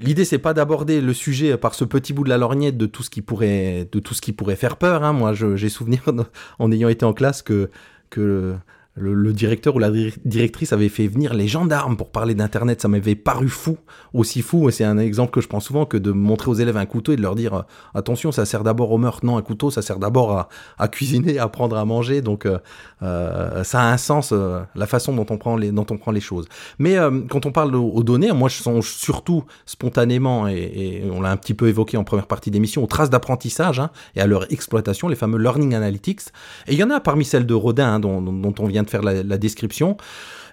L'idée, c'est pas d'aborder le sujet par ce petit bout de la lorgnette de tout ce qui pourrait, de tout ce qui pourrait faire peur. Hein. Moi, j'ai souvenir, (laughs) en ayant été en classe, que, que le, directeur ou la directrice avait fait venir les gendarmes pour parler d'Internet. Ça m'avait paru fou, aussi fou. C'est un exemple que je prends souvent que de montrer aux élèves un couteau et de leur dire euh, attention, ça sert d'abord au meurtre. Non, un couteau, ça sert d'abord à, cuisiner, à apprendre à manger. Donc, euh, euh, ça a un sens, la façon dont on prend les, dont on prend les choses. Mais quand on parle aux, données, moi, je songe surtout spontanément, et, on l'a un petit peu évoqué en première partie d'émission, aux traces d'apprentissage hein, et à leur exploitation, les fameux learning analytics. Et il y en a parmi celles de Rodin, hein, dont on vient de faire la, description.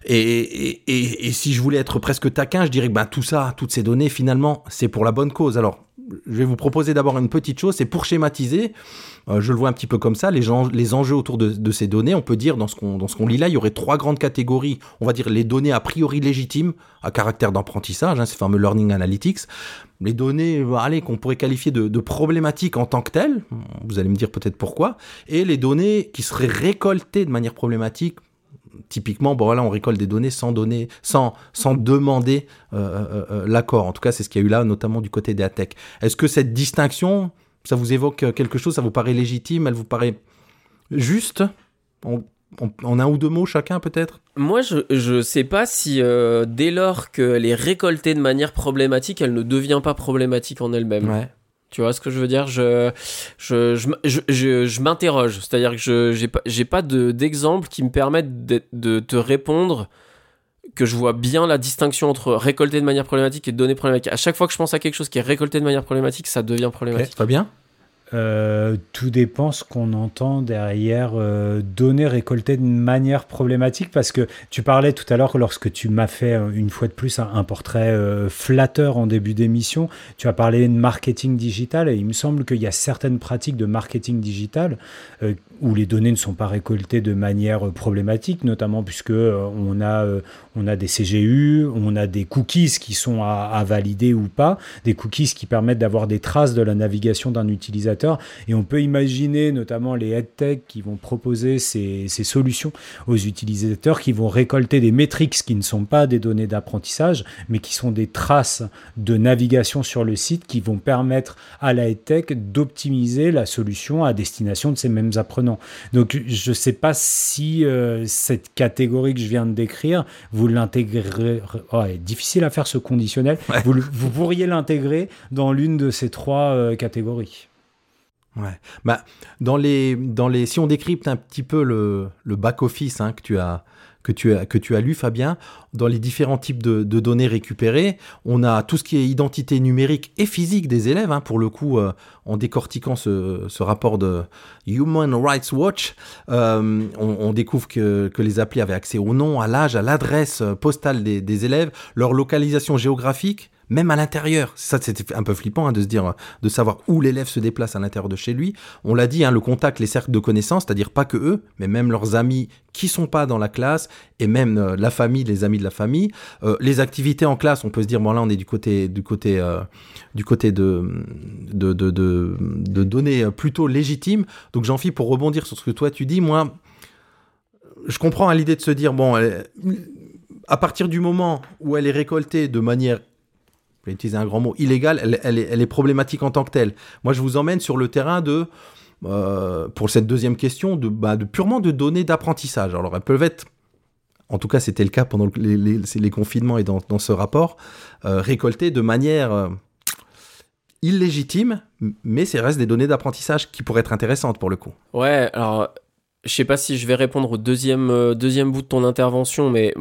Et, et, si je voulais être presque taquin, je dirais que ben, tout ça, toutes ces données, finalement, c'est pour la bonne cause. Alors, je vais vous proposer d'abord une petite chose, c'est pour schématiser, euh, je le vois un petit peu comme ça, les, gens, les enjeux autour de, de, ces données, on peut dire, dans ce qu'on qu lit là, il y aurait trois grandes catégories. On va dire les données a priori légitimes, à caractère d'apprentissage, hein, ces fameux learning analytics. Les données, allez, qu'on pourrait qualifier de, problématiques en tant que telles, vous allez me dire peut-être pourquoi, et les données qui seraient récoltées de manière problématique, typiquement, bon voilà, on récolte des données sans donner, sans, demander euh, euh, l'accord. En tout cas, c'est ce qu'il y a eu là, notamment du côté des ATEC. Est-ce que cette distinction, ça vous évoque quelque chose Ça vous paraît légitime Elle vous paraît juste? En, un ou deux mots chacun peut-être? Moi, je, je sais pas si euh, dès lors qu'elle est récoltée de manière problématique, elle ne devient pas problématique en elle-même. Ouais. Tu vois ce que je veux dire? Je, je, je, je, je- m'interroge. C'est-à-dire que je j'ai pas, pas de, d'exemple qui me permettent de, de te répondre que je vois bien la distinction entre récolter de manière problématique et donner problématique. À chaque fois que je pense à quelque chose qui est récolté de manière problématique, ça devient problématique. Fabien Euh, tout dépend ce qu'on entend derrière euh, données récoltées de manière problématique parce que tu parlais tout à l'heure lorsque tu m'as fait euh, une fois de plus un, portrait euh, flatteur en début d'émission, tu as parlé de marketing digital et il me semble qu'il y a certaines pratiques de marketing digital où les données ne sont pas récoltées de manière problématique, notamment puisque on a on a des CGU, on a des cookies qui sont à valider ou pas, des cookies qui permettent d'avoir des traces de la navigation d'un utilisateur. Et on peut imaginer notamment les headtech qui vont proposer ces, ces solutions aux utilisateurs, qui vont récolter des métriques qui ne sont pas des données d'apprentissage, mais qui sont des traces de navigation sur le site qui vont permettre à la headtech d'optimiser la solution à destination de ces mêmes apprenants. Donc je ne sais pas si euh, cette catégorie que je viens de décrire, vous l'intégrez... Oh, difficile à faire ce conditionnel. Ouais. Vous, le- vous pourriez l'intégrer dans l'une de ces trois euh, catégories. Ouais. Bah, dans les, dans les, si on décrypte un petit peu le, le back-office hein, que, tu as, que, tu as, que tu as lu, Fabien, dans les différents types de, données récupérées, on a tout ce qui est identité numérique et physique des élèves. hein, pour le coup, euh, en décortiquant ce, ce rapport de Human Rights Watch, euh, on, découvre que, que les applis avaient accès au nom, à l'âge, à l'adresse euh, postale des élèves, leur localisation géographique, même à l'intérieur. Ça, c'était un peu flippant hein, de se dire, euh, de savoir où l'élève se déplace à l'intérieur de chez lui. On l'a dit, hein, le contact, les cercles de connaissances, c'est-à-dire pas que eux, mais même leurs amis qui sont pas dans la classe et même euh, la famille, les amis de la famille. Euh, les activités en classe, on peut se dire, bon là, on est du côté, du côté, du côté de, de, de, données plutôt légitimes. Donc, fie pour rebondir sur ce que toi tu dis. Moi, je comprends à l'idée de se dire, bon, elle- à partir du moment où elle est récoltée de manière vais utiliser un grand mot, illégale, elle, est, problématique en tant que telle. Moi, je vous emmène sur le terrain de, euh, pour cette deuxième question, bah, de purement de données d'apprentissage. Alors, elles peuvent être, en tout cas, c'était le cas pendant les, confinements et dans, dans ce rapport, euh, récoltées de manière euh, illégitime, mais c'est reste des données d'apprentissage qui pourraient être intéressantes pour le coup. Ouais, alors je sais pas si je vais répondre au deuxième, euh, deuxième bout de ton intervention, mais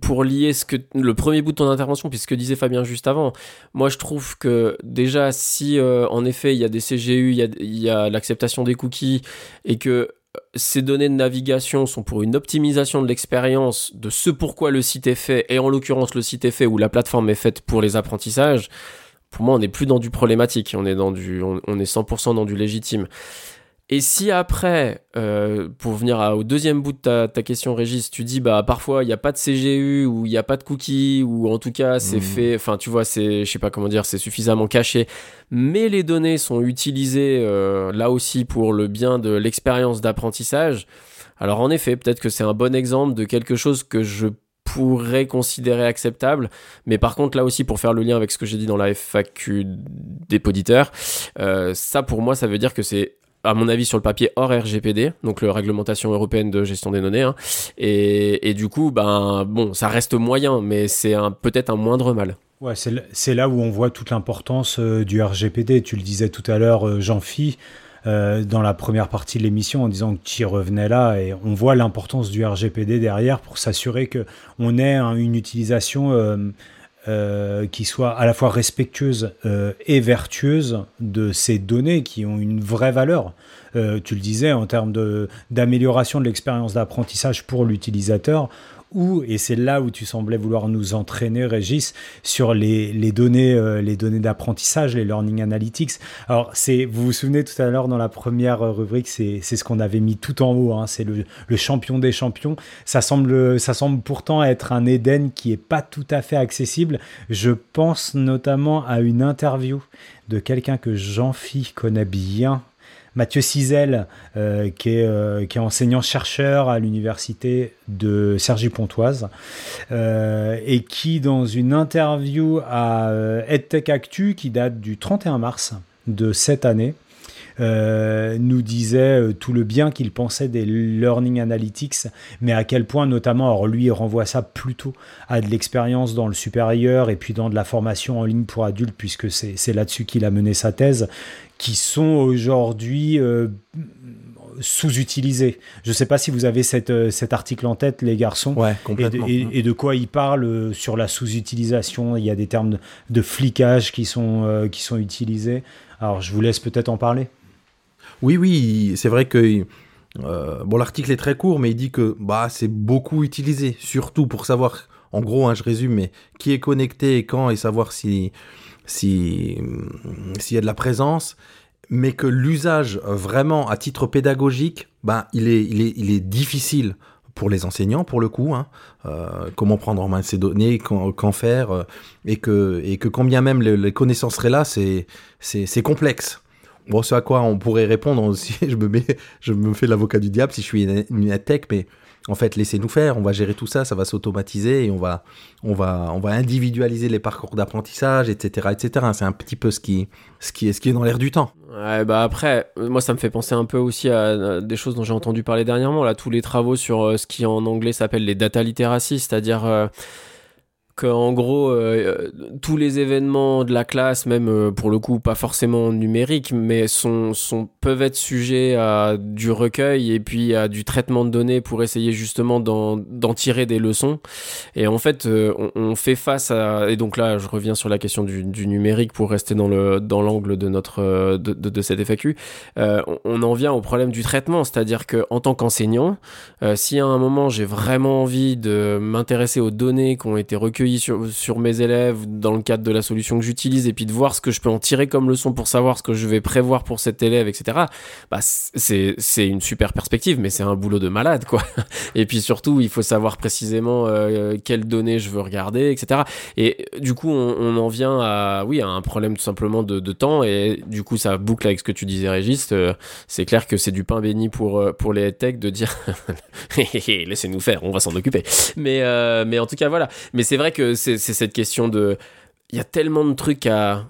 pour lier ce que le premier bout de ton intervention, puis ce que disait Fabien juste avant, moi je trouve que déjà si euh, en effet il y a des CGU, il y a, l'acceptation des cookies et que euh, ces données de navigation sont pour une optimisation de l'expérience de ce pourquoi le site est fait, et en l'occurrence le site est fait où la plateforme est faite pour les apprentissages, pour moi on n'est plus dans du problématique, on est, dans du, on, on est 100% dans du légitime. Et si après, euh, pour venir à- au deuxième bout de ta, ta question, Régis, tu dis bah parfois il n'y a pas de CGU ou il n'y a pas de cookies ou en tout cas c'est Mhm. fait, enfin tu vois c'est, je sais pas comment dire, c'est suffisamment caché, mais les données sont utilisées euh, là aussi pour le bien de l'expérience d'apprentissage. Alors en effet, peut-être que c'est un bon exemple de quelque chose que je pourrais considérer acceptable, mais par contre là aussi pour faire le lien avec ce que j'ai dit dans la FAQ des poditeurs, euh, ça pour moi ça veut dire que c'est à mon avis sur le papier hors RGPD, donc la réglementation européenne de gestion des données, hein. et, du coup ben bon ça reste moyen, mais c'est peut-être un moindre mal. Ouais, c'est là où on voit toute l'importance euh, du RGPD. Tu le disais tout à l'heure, euh, Jean-Phi, euh, dans la première partie de l'émission, en disant que tu y revenais là, et on voit l'importance du RGPD derrière pour s'assurer que on ait un- une utilisation euh, qui soit à la fois respectueuse euh, et vertueuse de ces données qui ont une vraie valeur. Euh, tu le disais en termes d'amélioration de l'expérience d'apprentissage pour l'utilisateur, et c'est là où tu semblais vouloir nous entraîner, Régis, sur les, données, euh, les données d'apprentissage, les learning analytics. Alors, c'est, vous vous souvenez tout à l'heure dans la première rubrique, c'est, ce qu'on avait mis tout en haut, hein, c'est le, le champion des champions. Ça semble, ça semble pourtant être un Éden qui est pas tout à fait accessible. Je pense notamment à une interview de quelqu'un que Jean-Phi connaît bien, Mathieu Cizel, euh, qui, est, euh, qui est enseignant-chercheur à l'université de Cergy-Pontoise, euh, et qui, dans une interview à EdTech Actu, qui date du 31 mars de cette année, nous disait tout le bien qu'il pensait des learning analytics, mais à quel point notamment, alors lui renvoie ça plutôt à de l'expérience dans le supérieur et puis dans de la formation en ligne pour adultes, puisque c'est là-dessus qu'il a mené sa thèse, qui sont aujourd'hui euh, sous-utilisés. Je ne sais pas si vous avez cette, euh, cet article en tête, les garçons, Ouais, et, de, complètement. et- et de quoi il parle euh, sur la sous-utilisation. Il y a des termes de, de flicage qui sont, euh, qui sont utilisés. Alors, je vous laisse peut-être en parler. Oui, oui, c'est vrai que euh, bon, l'article est très court, mais il dit que bah c'est beaucoup utilisé, surtout pour savoir, en gros, hein, je résume, mais qui est connecté et quand et savoir si si s'il y a de la présence, mais que l'usage vraiment à titre pédagogique, ben il est il est il est difficile pour les enseignants pour le coup, hein, euh, comment prendre en main ces données, quand faire, euh, et que et que quand bien même le- les connaissances seraient là, c'est complexe. Bon, ce à quoi on pourrait répondre (laughs) aussi, je me mets, je me fais l'avocat du diable si je suis une, une tech, mais en fait, laissez-nous faire, on va gérer tout ça, ça va s'automatiser et on va, on va, on va individualiser les parcours d'apprentissage, etc., etc. C'est un petit peu ce qui, est, ce est dans l'air du temps. Ouais, bah après, euh, moi ça me fait penser un peu aussi à, à des choses dont j'ai entendu parler dernièrement, là, tous les travaux sur euh, ce qui en anglais s'appelle les data literacy, c'est-à-dire euh, qu'en gros, euh, tous les événements de la classe, même euh, pour le coup pas forcément numériques, mais sont, peuvent être sujets à du recueil et puis à du traitement de données pour essayer justement d'en tirer des leçons. Et en fait, euh, on, fait face à... Et donc là, je reviens sur la question du, numérique pour rester dans le dans l'angle de notre de, cette FAQ. On, on en vient au problème du traitement, c'est-à-dire que en tant qu'enseignant, si à un moment j'ai vraiment envie de m'intéresser aux données qui ont été recueillies sur, sur mes élèves dans le cadre de la solution que j'utilise et puis de voir ce que je peux en tirer comme leçon pour savoir ce que je vais prévoir pour cet élève, etc. Bah c'est c'est une super perspective, mais c'est un boulot de malade quoi. (laughs) Et puis surtout, il faut savoir précisément euh, quelles données je veux regarder, etc. Et du coup, on, en vient à oui à un problème tout simplement de, temps et du coup ça boucle avec ce que tu disais Régis. Euh, c'est clair que c'est du pain béni pour euh, pour les headtech de dire (laughs) laissez-nous faire, on va s'en occuper. Mais mais en tout cas voilà. Mais c'est vrai que c'est cette question de il y a tellement de trucs à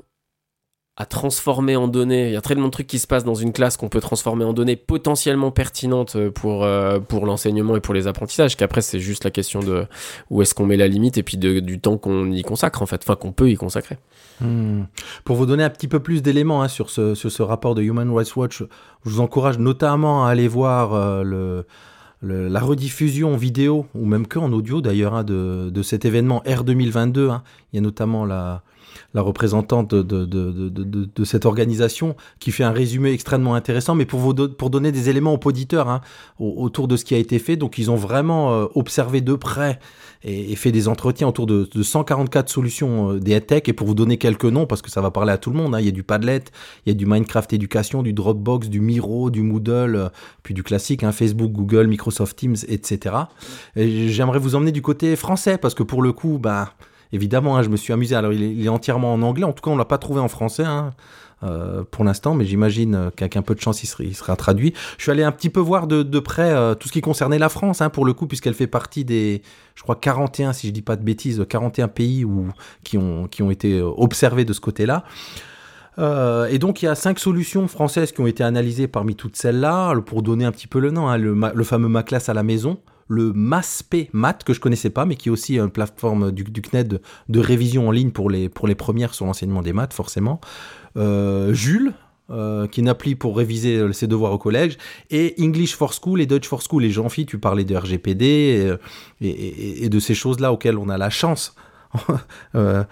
à transformer en données. Il y a tellement de trucs qui se passent dans une classe qu'on peut transformer en données potentiellement pertinentes pour, euh, pour l'enseignement et pour les apprentissages, qu'après c'est juste la question de où est-ce qu'on met la limite et puis de, du temps qu'on y consacre en fait, enfin qu'on peut y consacrer. Hmm. Pour vous donner un petit peu plus d'éléments hein, sur, ce, sur ce rapport de Human Rights Watch, je vous encourage notamment à aller voir euh, le, le, la rediffusion vidéo, ou même que en audio d'ailleurs, hein, de, de cet événement R 2022. Hein. Il y a notamment la, la représentante de, cette organisation qui fait un résumé extrêmement intéressant, mais pour, vous pour donner des éléments aux auditeurs hein, autour de ce qui a été fait. Donc ils ont vraiment euh, observé de près et, fait des entretiens autour de, de 144 solutions euh, des tech. Et pour vous donner quelques noms, parce que ça va parler à tout le monde, hein, il y a du Padlet, il y a du Minecraft Éducation, du Dropbox, du Miro, du Moodle, euh, puis du classique, hein, Facebook, Google, Microsoft Teams, etc. Et j'aimerais vous emmener du côté français, parce que pour le coup, bah, évidemment, hein, je me suis amusé. Alors, il est, entièrement en anglais. En tout cas, on l'a pas trouvé en français. Hein. Euh, pour l'instant, mais j'imagine qu'avec un peu de chance, il sera, il sera, traduit. Je suis allé un petit peu voir de, près euh, tout ce qui concernait la France, hein, pour le coup, puisqu'elle fait partie des, je crois, 41, si je dis pas de bêtises, 41 pays où, qui, ont, qui ont été observés de ce côté-là. Euh, et donc il y a cinq solutions françaises qui ont été analysées parmi toutes celles-là, pour donner un petit peu le nom, le, le, fameux Ma classe à la maison, le MASP Math que je connaissais pas, mais qui est aussi une plateforme du, du CNED de, révision en ligne pour les, pour les premières sur l'enseignement des maths, forcément. Euh, Jules, euh, qui est une appli pour réviser ses devoirs au collège, et English for School et Dutch for School. Et Jean-Phi, tu parlais de RGPD et, de ces choses-là auxquelles on a la chance (laughs) euh,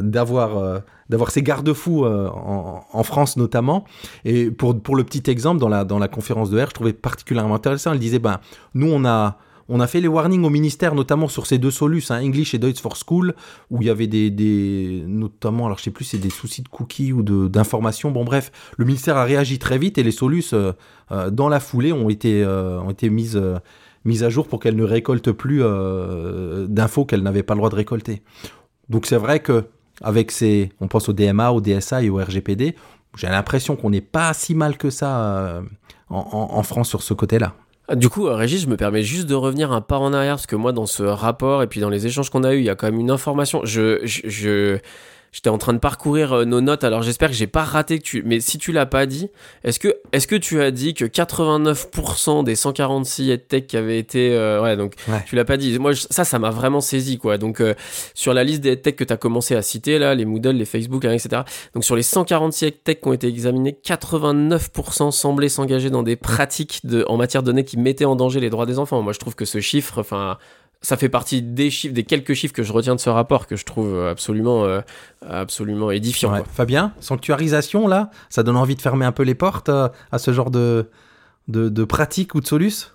d'avoir d'avoir ces garde-fous en, en, France notamment. Et pour, pour le petit exemple, dans la, dans la conférence de R, je trouvais particulièrement intéressant. Elle disait, ben, nous, on a, on a fait les warnings au ministère, notamment sur ces deux solus, hein, English et Deutsch for School, où il y avait des, notamment, alors je sais plus, c'est des soucis de cookies ou d'informations. Bon, bref, le ministère a réagi très vite et les solus, euh, euh, dans la foulée, ont été, euh, ont été mises, à jour pour qu'elles ne récoltent plus d'infos qu'elles n'avaient pas le droit de récolter. Donc c'est vrai que avec ces, on pense au DMA, au DSA et au RGPD, j'ai l'impression qu'on n'est pas si mal que ça en France sur ce côté-là. Du coup, Régis, je me permets juste de revenir un pas en arrière, parce que moi, dans ce rapport et puis dans les échanges qu'on a eu, il y a quand même une information. Je, je, je, J'étais en train de parcourir euh, nos notes, alors j'espère que j'ai pas raté que tu. Mais si tu l'as pas dit, est-ce que, est que tu as dit que 89% des 146 EdTech qui avaient été. euh, ouais, donc Ouais. tu l'as pas dit. Moi, je- ça, ça m'a vraiment saisi, quoi. Donc, euh, sur la liste des EdTech que tu as commencé à citer, là, les Moodle, les Facebook, hein, etc. Donc, sur les 146 EdTech qui ont été examinés, 89% semblaient s'engager dans des pratiques de, en matière de données qui mettaient en danger les droits des enfants. Moi, je trouve que ce chiffre, enfin. Ça fait partie des chiffres, des quelques chiffres que je retiens de ce rapport que je trouve euh, absolument, euh, absolument édifiant. Ouais. quoi. Fabien, sanctuarisation, là, ça donne envie de fermer un peu les portes euh, à ce genre de, de, de pratique ou de soluce?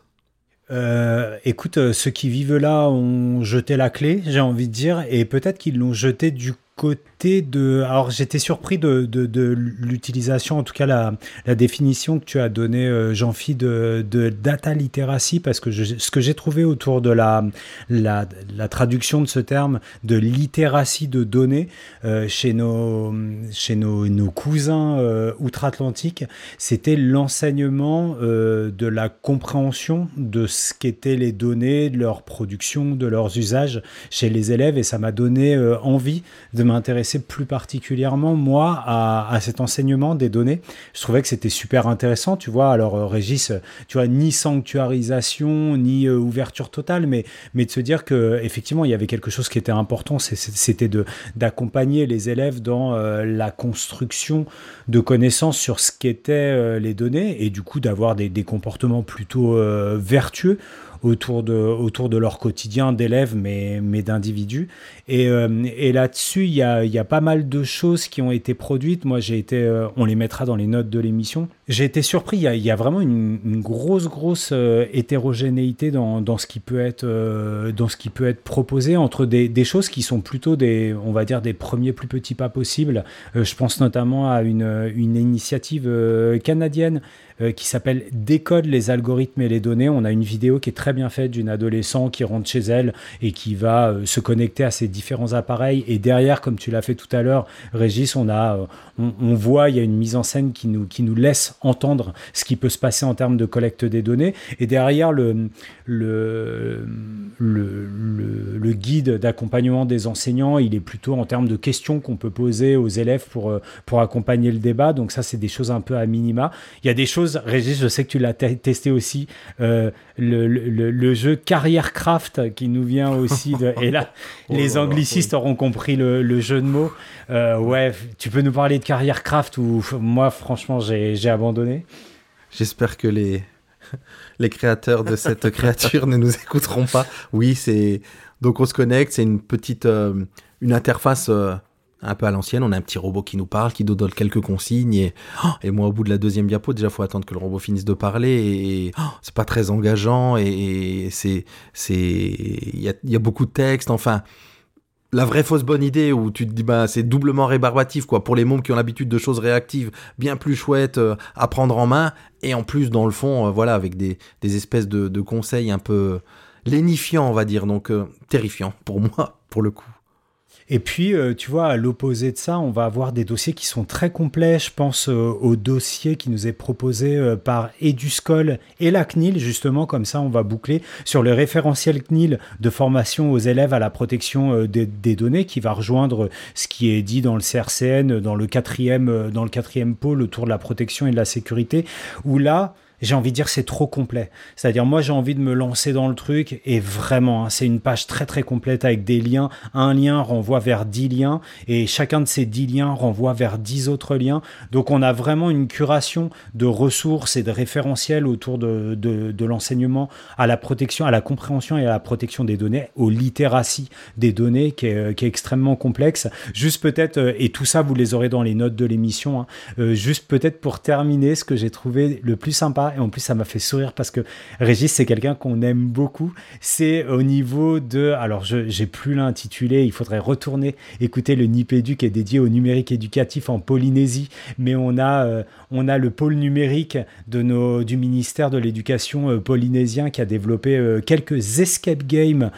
Euh, écoute, euh, ceux qui vivent là ont jeté la clé, j'ai envie de dire, et peut-être qu'ils l'ont jeté du côté de... Alors j'étais surpris de, de, l'utilisation, en tout cas la, la définition que tu as donnée, euh, Jean-Phi, de, de data literacy, parce que ce que j'ai trouvé autour de la, la, la traduction de ce terme de littératie de données euh, chez, nos, chez nos, nos cousins euh, outre-Atlantique, c'était l'enseignement de la compréhension de ce qu'étaient les données, de leur production, de leurs usages chez les élèves, et ça m'a donné envie de m'intéresser plus particulièrement, moi, à, cet enseignement des données. Je trouvais que c'était super intéressant, tu vois. Alors, euh, Régis, euh, tu vois, ni sanctuarisation, ni euh, ouverture totale, mais, mais de se dire que effectivement il y avait quelque chose qui était important, c'était d'accompagner les élèves dans la construction de connaissances sur ce qu'étaient les données et du coup d'avoir des, des comportements plutôt vertueux autour de, autour de leur quotidien d'élèves, mais, mais d'individus. Et, euh, et là-dessus, il y a, y a pas mal de choses qui ont été produites. Moi, j'ai été, euh, on les mettra dans les notes de l'émission. J'ai été surpris. Il y a, vraiment une, grosse, grosse euh, hétérogénéité dans, dans ce qui peut être, euh, dans ce qui peut être proposé entre des, des choses qui sont plutôt des, on va dire, des premiers plus petits pas possibles. Euh, je pense notamment à une, une initiative canadienne qui s'appelle Décode les algorithmes et les données. On a une vidéo qui est très bien faite d'une adolescent qui rentre chez elle et qui va se connecter à ces différents appareils. Et derrière, comme tu l'as fait tout à l'heure, Régis, on, a, on voit, il y a une mise en scène qui nous, qui nous laisse entendre ce qui peut se passer en termes de collecte des données. Et derrière, le, le, le, le, le guide d'accompagnement des enseignants, il est plutôt en termes de questions qu'on peut poser aux élèves pour, euh, pour accompagner le débat. Donc ça, c'est des choses un peu à minima. Il y a des choses, Régis, je sais que tu l'as te- testé aussi, euh, le, le, le jeu Carrière Craft qui nous vient aussi de... (laughs) Et là, Oh les anglicistes auront compris le, le jeu de mots. Euh, ouais, tu peux nous parler de Carrière Craft ou moi, franchement, j'ai j'ai J'espère que les, (laughs) les créateurs de cette créature ne nous écouteront pas. Oui, c'est. Donc on se connecte, c'est une petite. euh, une interface euh, un peu à l'ancienne. On a un petit robot qui nous parle, qui nous donne quelques consignes. Et, oh, et moi, au bout de la deuxième diapo, déjà, faut attendre que le robot finisse de parler. Et, oh, c'est pas très engageant. Et, c'est. Il y a, il y a beaucoup de texte. Enfin. La vraie fausse bonne idée où tu te dis bah c'est doublement rébarbatif quoi pour les mômes qui ont l'habitude de choses réactives bien plus chouettes euh, à prendre en main. Et en plus dans le fond euh, voilà avec des, espèces de, de conseils un peu lénifiants on va dire. Donc euh, terrifiant pour (laughs) moi pour le coup Et puis, euh, tu vois, à l'opposé de ça, on va avoir des dossiers qui sont très complets. Je pense euh, au dossier qui nous est proposé euh, par Eduscol et la CNIL, justement, comme ça, on va boucler sur le référentiel CNIL de formation aux élèves à la protection des, données, qui va rejoindre ce qui est dit dans le CRCN, dans le quatrième, dans le quatrième pôle autour de la protection et de la sécurité, où là, j'ai envie de dire c'est trop complet. C'est-à-dire moi j'ai envie de me lancer dans le truc et vraiment hein, c'est une page très très complète avec des liens. Un lien renvoie vers 10 liens et chacun de ces 10 liens renvoie vers 10 autres liens. Donc on a vraiment une curation de ressources et de référentiels autour de, de, l'enseignement à la protection, à la compréhension et à la protection des données, aux littératies des données qui est, qui est extrêmement complexe. Juste peut-être, euh, et tout ça vous les aurez dans les notes de l'émission, hein, euh, juste peut-être pour terminer ce que j'ai trouvé le plus sympa et en plus ça m'a fait sourire parce que Régis c'est quelqu'un qu'on aime beaucoup. C'est au niveau de alors je j'ai plus l'intitulé il faudrait retourner écouter le Nipédu qui est dédié au numérique éducatif en Polynésie. Mais on a euh, on a le pôle numérique du ministère de l'éducation euh, polynésien qui a développé euh, quelques escape games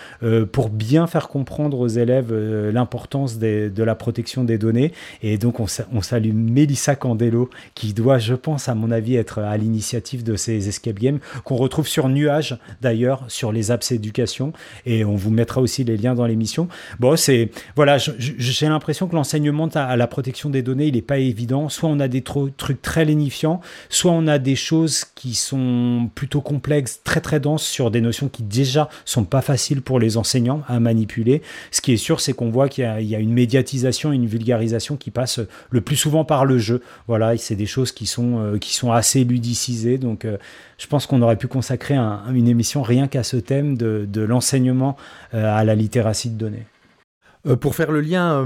pour bien faire comprendre aux élèves l'importance de la protection des données. Et donc on, on salue Mélissa Candelo qui doit je pense à mon avis être à l'initiative de ces escape games qu'on retrouve sur Nuage d'ailleurs sur les apps éducation et on vous mettra aussi les liens dans l'émission. Bon, c'est voilà, j'ai l'impression que l'enseignement à, la protection des données, il n'est pas évident. Soit on a des trucs très lénifiants, soit on a des choses qui sont plutôt complexes, très très denses sur des notions qui déjà sont pas faciles pour les enseignants à manipuler. Ce qui est sûr, c'est qu'on voit qu'il y, a- une médiatisation, une vulgarisation qui passe le plus souvent par le jeu. Voilà, et c'est des choses qui sont, euh, qui sont assez ludicisées. Donc, euh, je pense qu'on aurait pu consacrer un- une émission rien qu'à ce thème de, l'enseignement euh, à la littératie de données. Euh, pour faire le lien,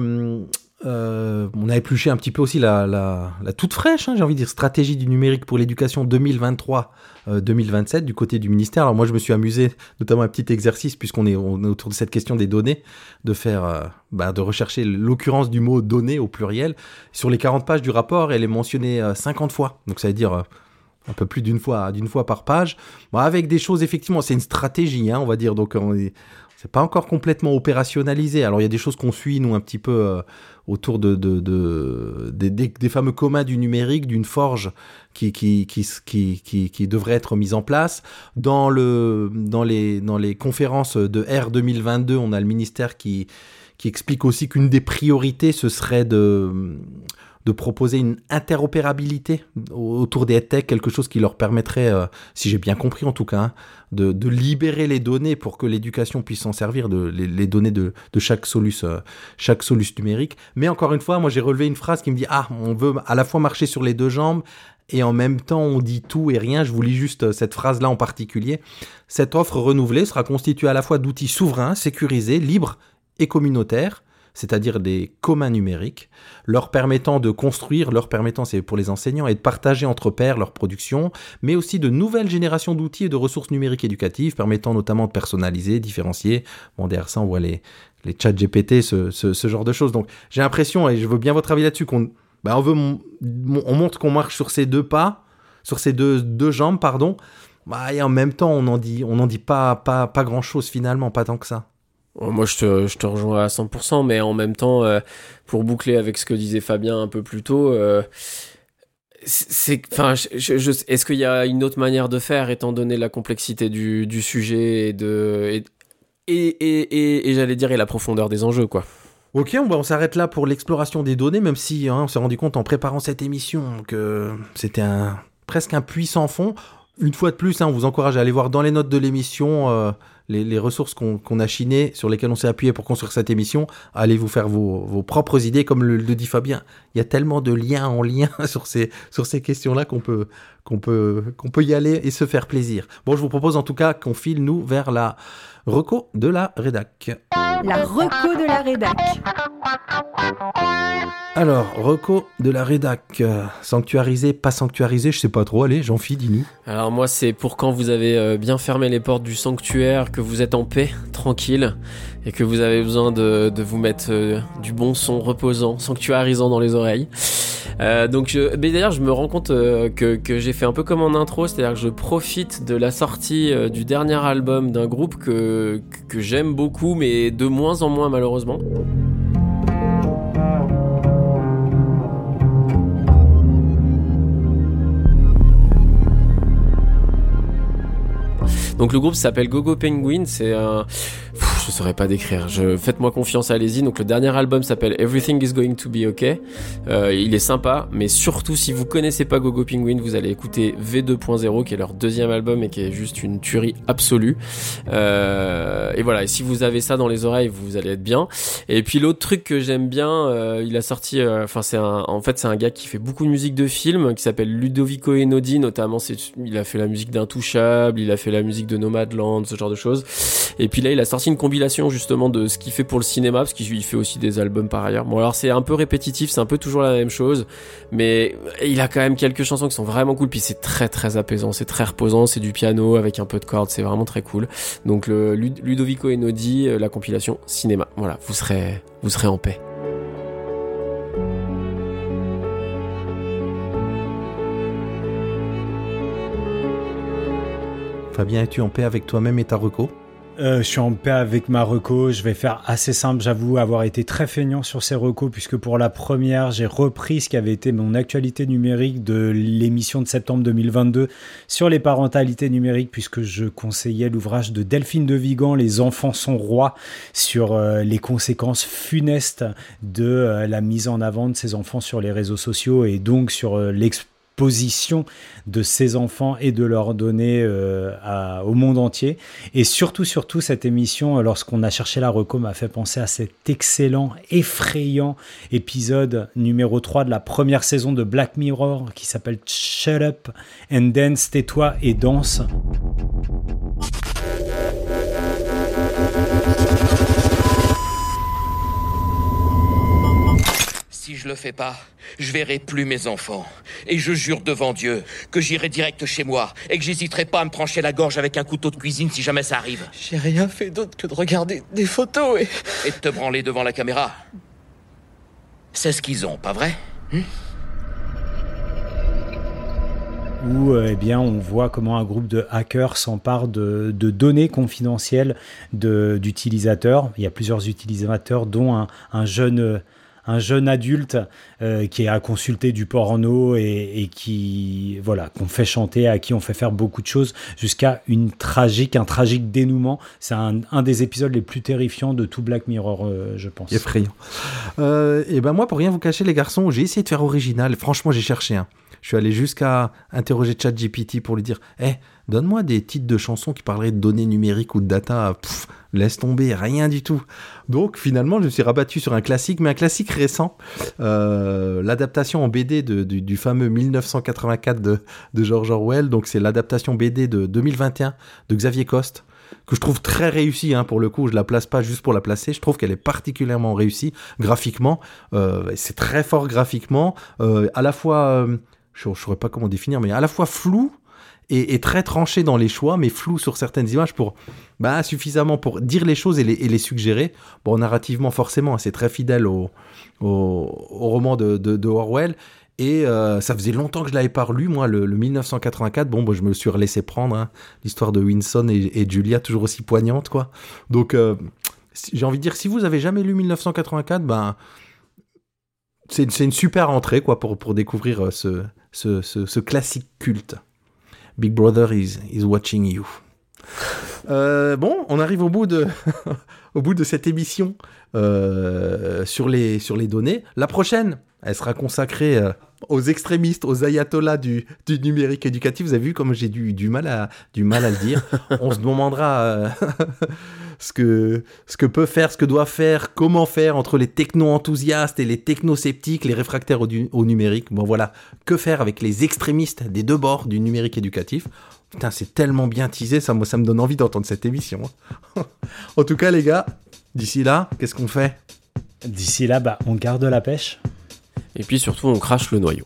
on a épluché un petit peu aussi la, toute fraîche, hein, j'ai envie de dire, stratégie du numérique pour l'éducation 2023-2027 du côté du ministère. Alors moi, je me suis amusé, notamment un petit exercice, puisqu'on est, autour de cette question des données, de faire, bah, de rechercher l'occurrence du mot données au pluriel. Sur les 40 pages du rapport, elle est mentionnée euh, 50 fois. Donc ça veut dire... un peu plus d'une fois, d'une fois par page, Bon, avec des choses effectivement, c'est une stratégie, hein, on va dire. Donc on est, c'est pas encore complètement opérationnalisé. Alors il y a des choses qu'on suit nous un petit peu euh, autour de, de, de- des, fameux communs du numérique, d'une forge qui qui, qui, qui, qui, qui devrait être mise en place. Dans, le, dans, les, dans les conférences de R 2022, on a le ministère qui, qui explique aussi qu'une des priorités, ce serait de de proposer une interopérabilité autour des tech, quelque chose qui leur permettrait, euh, si j'ai bien compris en tout cas, hein, de, libérer les données pour que l'éducation puisse s'en servir, de, les, données de, chaque solus, euh, chaque solus numérique. Mais encore une fois, moi j'ai relevé une phrase qui me dit ah on veut à la fois marcher sur les deux jambes et en même temps on dit tout et rien. Je vous lis juste euh, cette phrase là en particulier. Cette offre renouvelée sera constituée à la fois d'outils souverains, sécurisés, libres et communautaires c'est-à-dire des communs numériques, leur permettant de construire, leur permettant, c'est pour les enseignants, et de partager entre pairs leur production, mais aussi de nouvelles générations d'outils et de ressources numériques éducatives, permettant notamment de personnaliser, différencier. Bon, derrière ça, on voit les, les chats GPT, ce, ce, genre de choses. Donc, j'ai l'impression, et je veux bien votre avis là-dessus, qu'on bah, on veut, on montre qu'on marche sur ces deux pas, sur ces deux, deux jambes, pardon, bah, et en même temps, on n'en dit, on n'en dit pas, pas, pas grand-chose finalement, pas tant que ça. Euh, Moi, je te, rejoins à 100%, mais en même temps, euh, pour boucler avec ce que disait Fabien un peu plus tôt, euh, c'est, enfin, est-ce qu'il y a une autre manière de faire, étant donné la complexité du, sujet et et, et, et, j'allais dire la profondeur des enjeux, quoi. Ok, on, s'arrête là pour l'exploration des données, même si hein, on s'est rendu compte en préparant cette émission que c'était presque un puits sans fond. Une fois de plus, hein, on vous encourage à aller voir dans les notes de l'émission euh, les, ressources qu'on a chinées, sur lesquelles on s'est appuyé pour construire cette émission. Allez vous faire vos, propres idées, comme le, dit Fabien. Il y a tellement de liens en lien (laughs) sur ces, sur ces questions-là qu'on peut, peut, peut y aller et se faire plaisir. Bon, je vous propose en tout cas qu'on file, nous, vers la reco de la rédac. La reco de la rédac. Alors, reco de la rédac, euh, sanctuarisé, pas sanctuarisé, je sais pas trop, allez, Jean-Phi, dis-nous. Alors moi, c'est pour quand vous avez euh, bien fermé les portes du sanctuaire, que vous êtes en paix, tranquille, et que vous avez besoin de, de vous mettre euh, du bon son reposant, sanctuarisant dans les oreilles. Euh, donc, mais d'ailleurs, je me rends compte euh, que, que j'ai fait un peu comme en intro, c'est-à-dire que je profite de la sortie du dernier album d'un groupe que, que j'aime beaucoup, mais de moins en moins malheureusement. Donc le groupe s'appelle Gogo Penguin, c'est un... Pff, je saurais pas décrire, je... faites-moi confiance, allez-y. Donc le dernier album s'appelle Everything is Going to Be OK. Euh, il est sympa, mais surtout si vous connaissez pas Gogo Penguin, vous allez écouter V2.0 qui est leur deuxième album et qui est juste une tuerie absolue. Euh, et voilà, et si vous avez ça dans les oreilles, vous allez être bien. Et puis l'autre truc que j'aime bien, euh, il a sorti, euh, enfin c'est en fait c'est un gars qui fait beaucoup de musique de film, qui s'appelle Ludovico Einaudi, notamment il a fait la musique d'Intouchable, il a fait la musique de Nomadland, ce genre de choses. Et puis là, il a sorti une compilation justement de ce qu'il fait pour le cinéma, parce qu'il fait aussi des albums par ailleurs. Bon alors c'est un peu répétitif, c'est un peu toujours la même chose, mais il a quand même quelques chansons qui sont vraiment cool. Puis c'est très très apaisant, c'est très reposant, c'est du piano avec un peu de cordes, c'est vraiment très cool. Donc le Lud- Ludovico Einaudi, euh, la compilation cinéma. Voilà, vous serez vous serez en paix. Fabien, es-tu en paix avec toi-même et ta reco? Euh, je suis en paix avec ma reco. Je vais faire assez simple. J'avoue avoir été très feignant sur ces recos puisque pour la première, j'ai repris ce qui avait été mon actualité numérique de l'émission de septembre 2022 sur les parentalités numériques puisque je conseillais l'ouvrage de Delphine de Vigan, Les enfants sont rois, sur euh, les conséquences funestes de euh, la mise en avant de ces enfants sur les réseaux sociaux et donc sur l'expérience position de ces enfants et de leur donner euh, au monde entier. Et surtout, surtout, cette émission, euh, lorsqu'on a cherché la reco, m'a fait penser à cet excellent, effrayant épisode numéro 3 de la première saison de Black Mirror qui s'appelle Shut Up and Dance, tais-toi et danse. Si je le fais pas, je verrai plus mes enfants. Et je jure devant Dieu que j'irai direct chez moi et que j'hésiterai pas à me trancher la gorge avec un couteau de cuisine si jamais ça arrive. J'ai rien fait d'autre que de regarder des photos et... Et de te branler devant la caméra. C'est ce qu'ils ont, pas vrai? Hmm où euh, eh bien, on voit comment un groupe de hackers s'empare de, de, données confidentielles d'utilisateurs. Il y a plusieurs utilisateurs, dont un, un jeune un jeune adulte euh, qui a consulté du porno et, et qui voilà qu'on fait chanter, à qui on fait faire beaucoup de choses, jusqu'à une tragique, un tragique dénouement. C'est un, des épisodes les plus terrifiants de tout Black Mirror, euh, je pense. Effrayant. Euh, et ben moi, pour rien vous cacher, les garçons, j'ai essayé de faire original. Franchement, j'ai cherché. Hein. Je suis allé jusqu'à interroger ChatGPT pour lui dire, hey, donne-moi des titres de chansons qui parleraient de données numériques ou de data. Laisse tomber, rien du tout. Donc finalement, je me suis rabattu sur un classique, mais un classique récent, euh, l'adaptation en BD du, du, fameux 1984 de, de George Orwell. Donc c'est l'adaptation BD de 2021 de Xavier Coste que je trouve très réussie hein, pour le coup. Je la place pas juste pour la placer. Je trouve qu'elle est particulièrement réussie graphiquement. Euh, c'est très fort graphiquement, euh, à la fois, euh, je ne saurais pas comment définir, mais à la fois flou et, très tranché dans les choix, mais flou sur certaines images pour bah, suffisamment pour dire les choses et les, les suggérer. Bon, narrativement, forcément, c'est très fidèle au, au, roman de, de, Orwell. Et euh, ça faisait longtemps que je l'avais pas lu, moi, le, le 1984. Bon, bah, je me le suis laissé prendre. Hein. L'histoire de Winson et, Julia, toujours aussi poignante, quoi. Donc, euh, j'ai envie de dire, si vous avez jamais lu 1984, ben, c'est une super entrée, quoi, pour, pour découvrir ce, ce, ce, ce classique culte. Big Brother is, is watching you. Euh, bon, on arrive au bout de, (laughs) au bout de cette émission euh, sur, les, sur les données. La prochaine, elle sera consacrée euh, aux extrémistes, aux ayatollahs du, du numérique éducatif. Vous avez vu comme j'ai du, du, mal à, du mal à le dire. (laughs) on se demandera (laughs) ce, que, ce que peut faire, ce que doit faire, comment faire entre les techno-enthousiastes et les techno-sceptiques, les réfractaires au, au numérique. Bon voilà, que faire avec les extrémistes des deux bords du numérique éducatif? Putain, c'est tellement bien teasé, ça, moi, ça me donne envie d'entendre cette émission. (laughs) en tout cas, les gars, d'ici là, qu'est-ce qu'on fait? D'ici là, bah, on garde la pêche. Et puis surtout, on crache le noyau.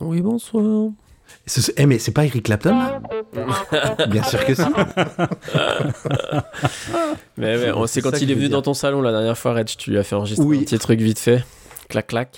Oui, bonsoir. Ce, mais c'est pas Eric Clapton là Bien sûr que si. mais, mais c'est quand il est venu dans ton salon la dernière fois, Reg, tu lui as fait enregistrer un petit truc vite fait. Clac, clac.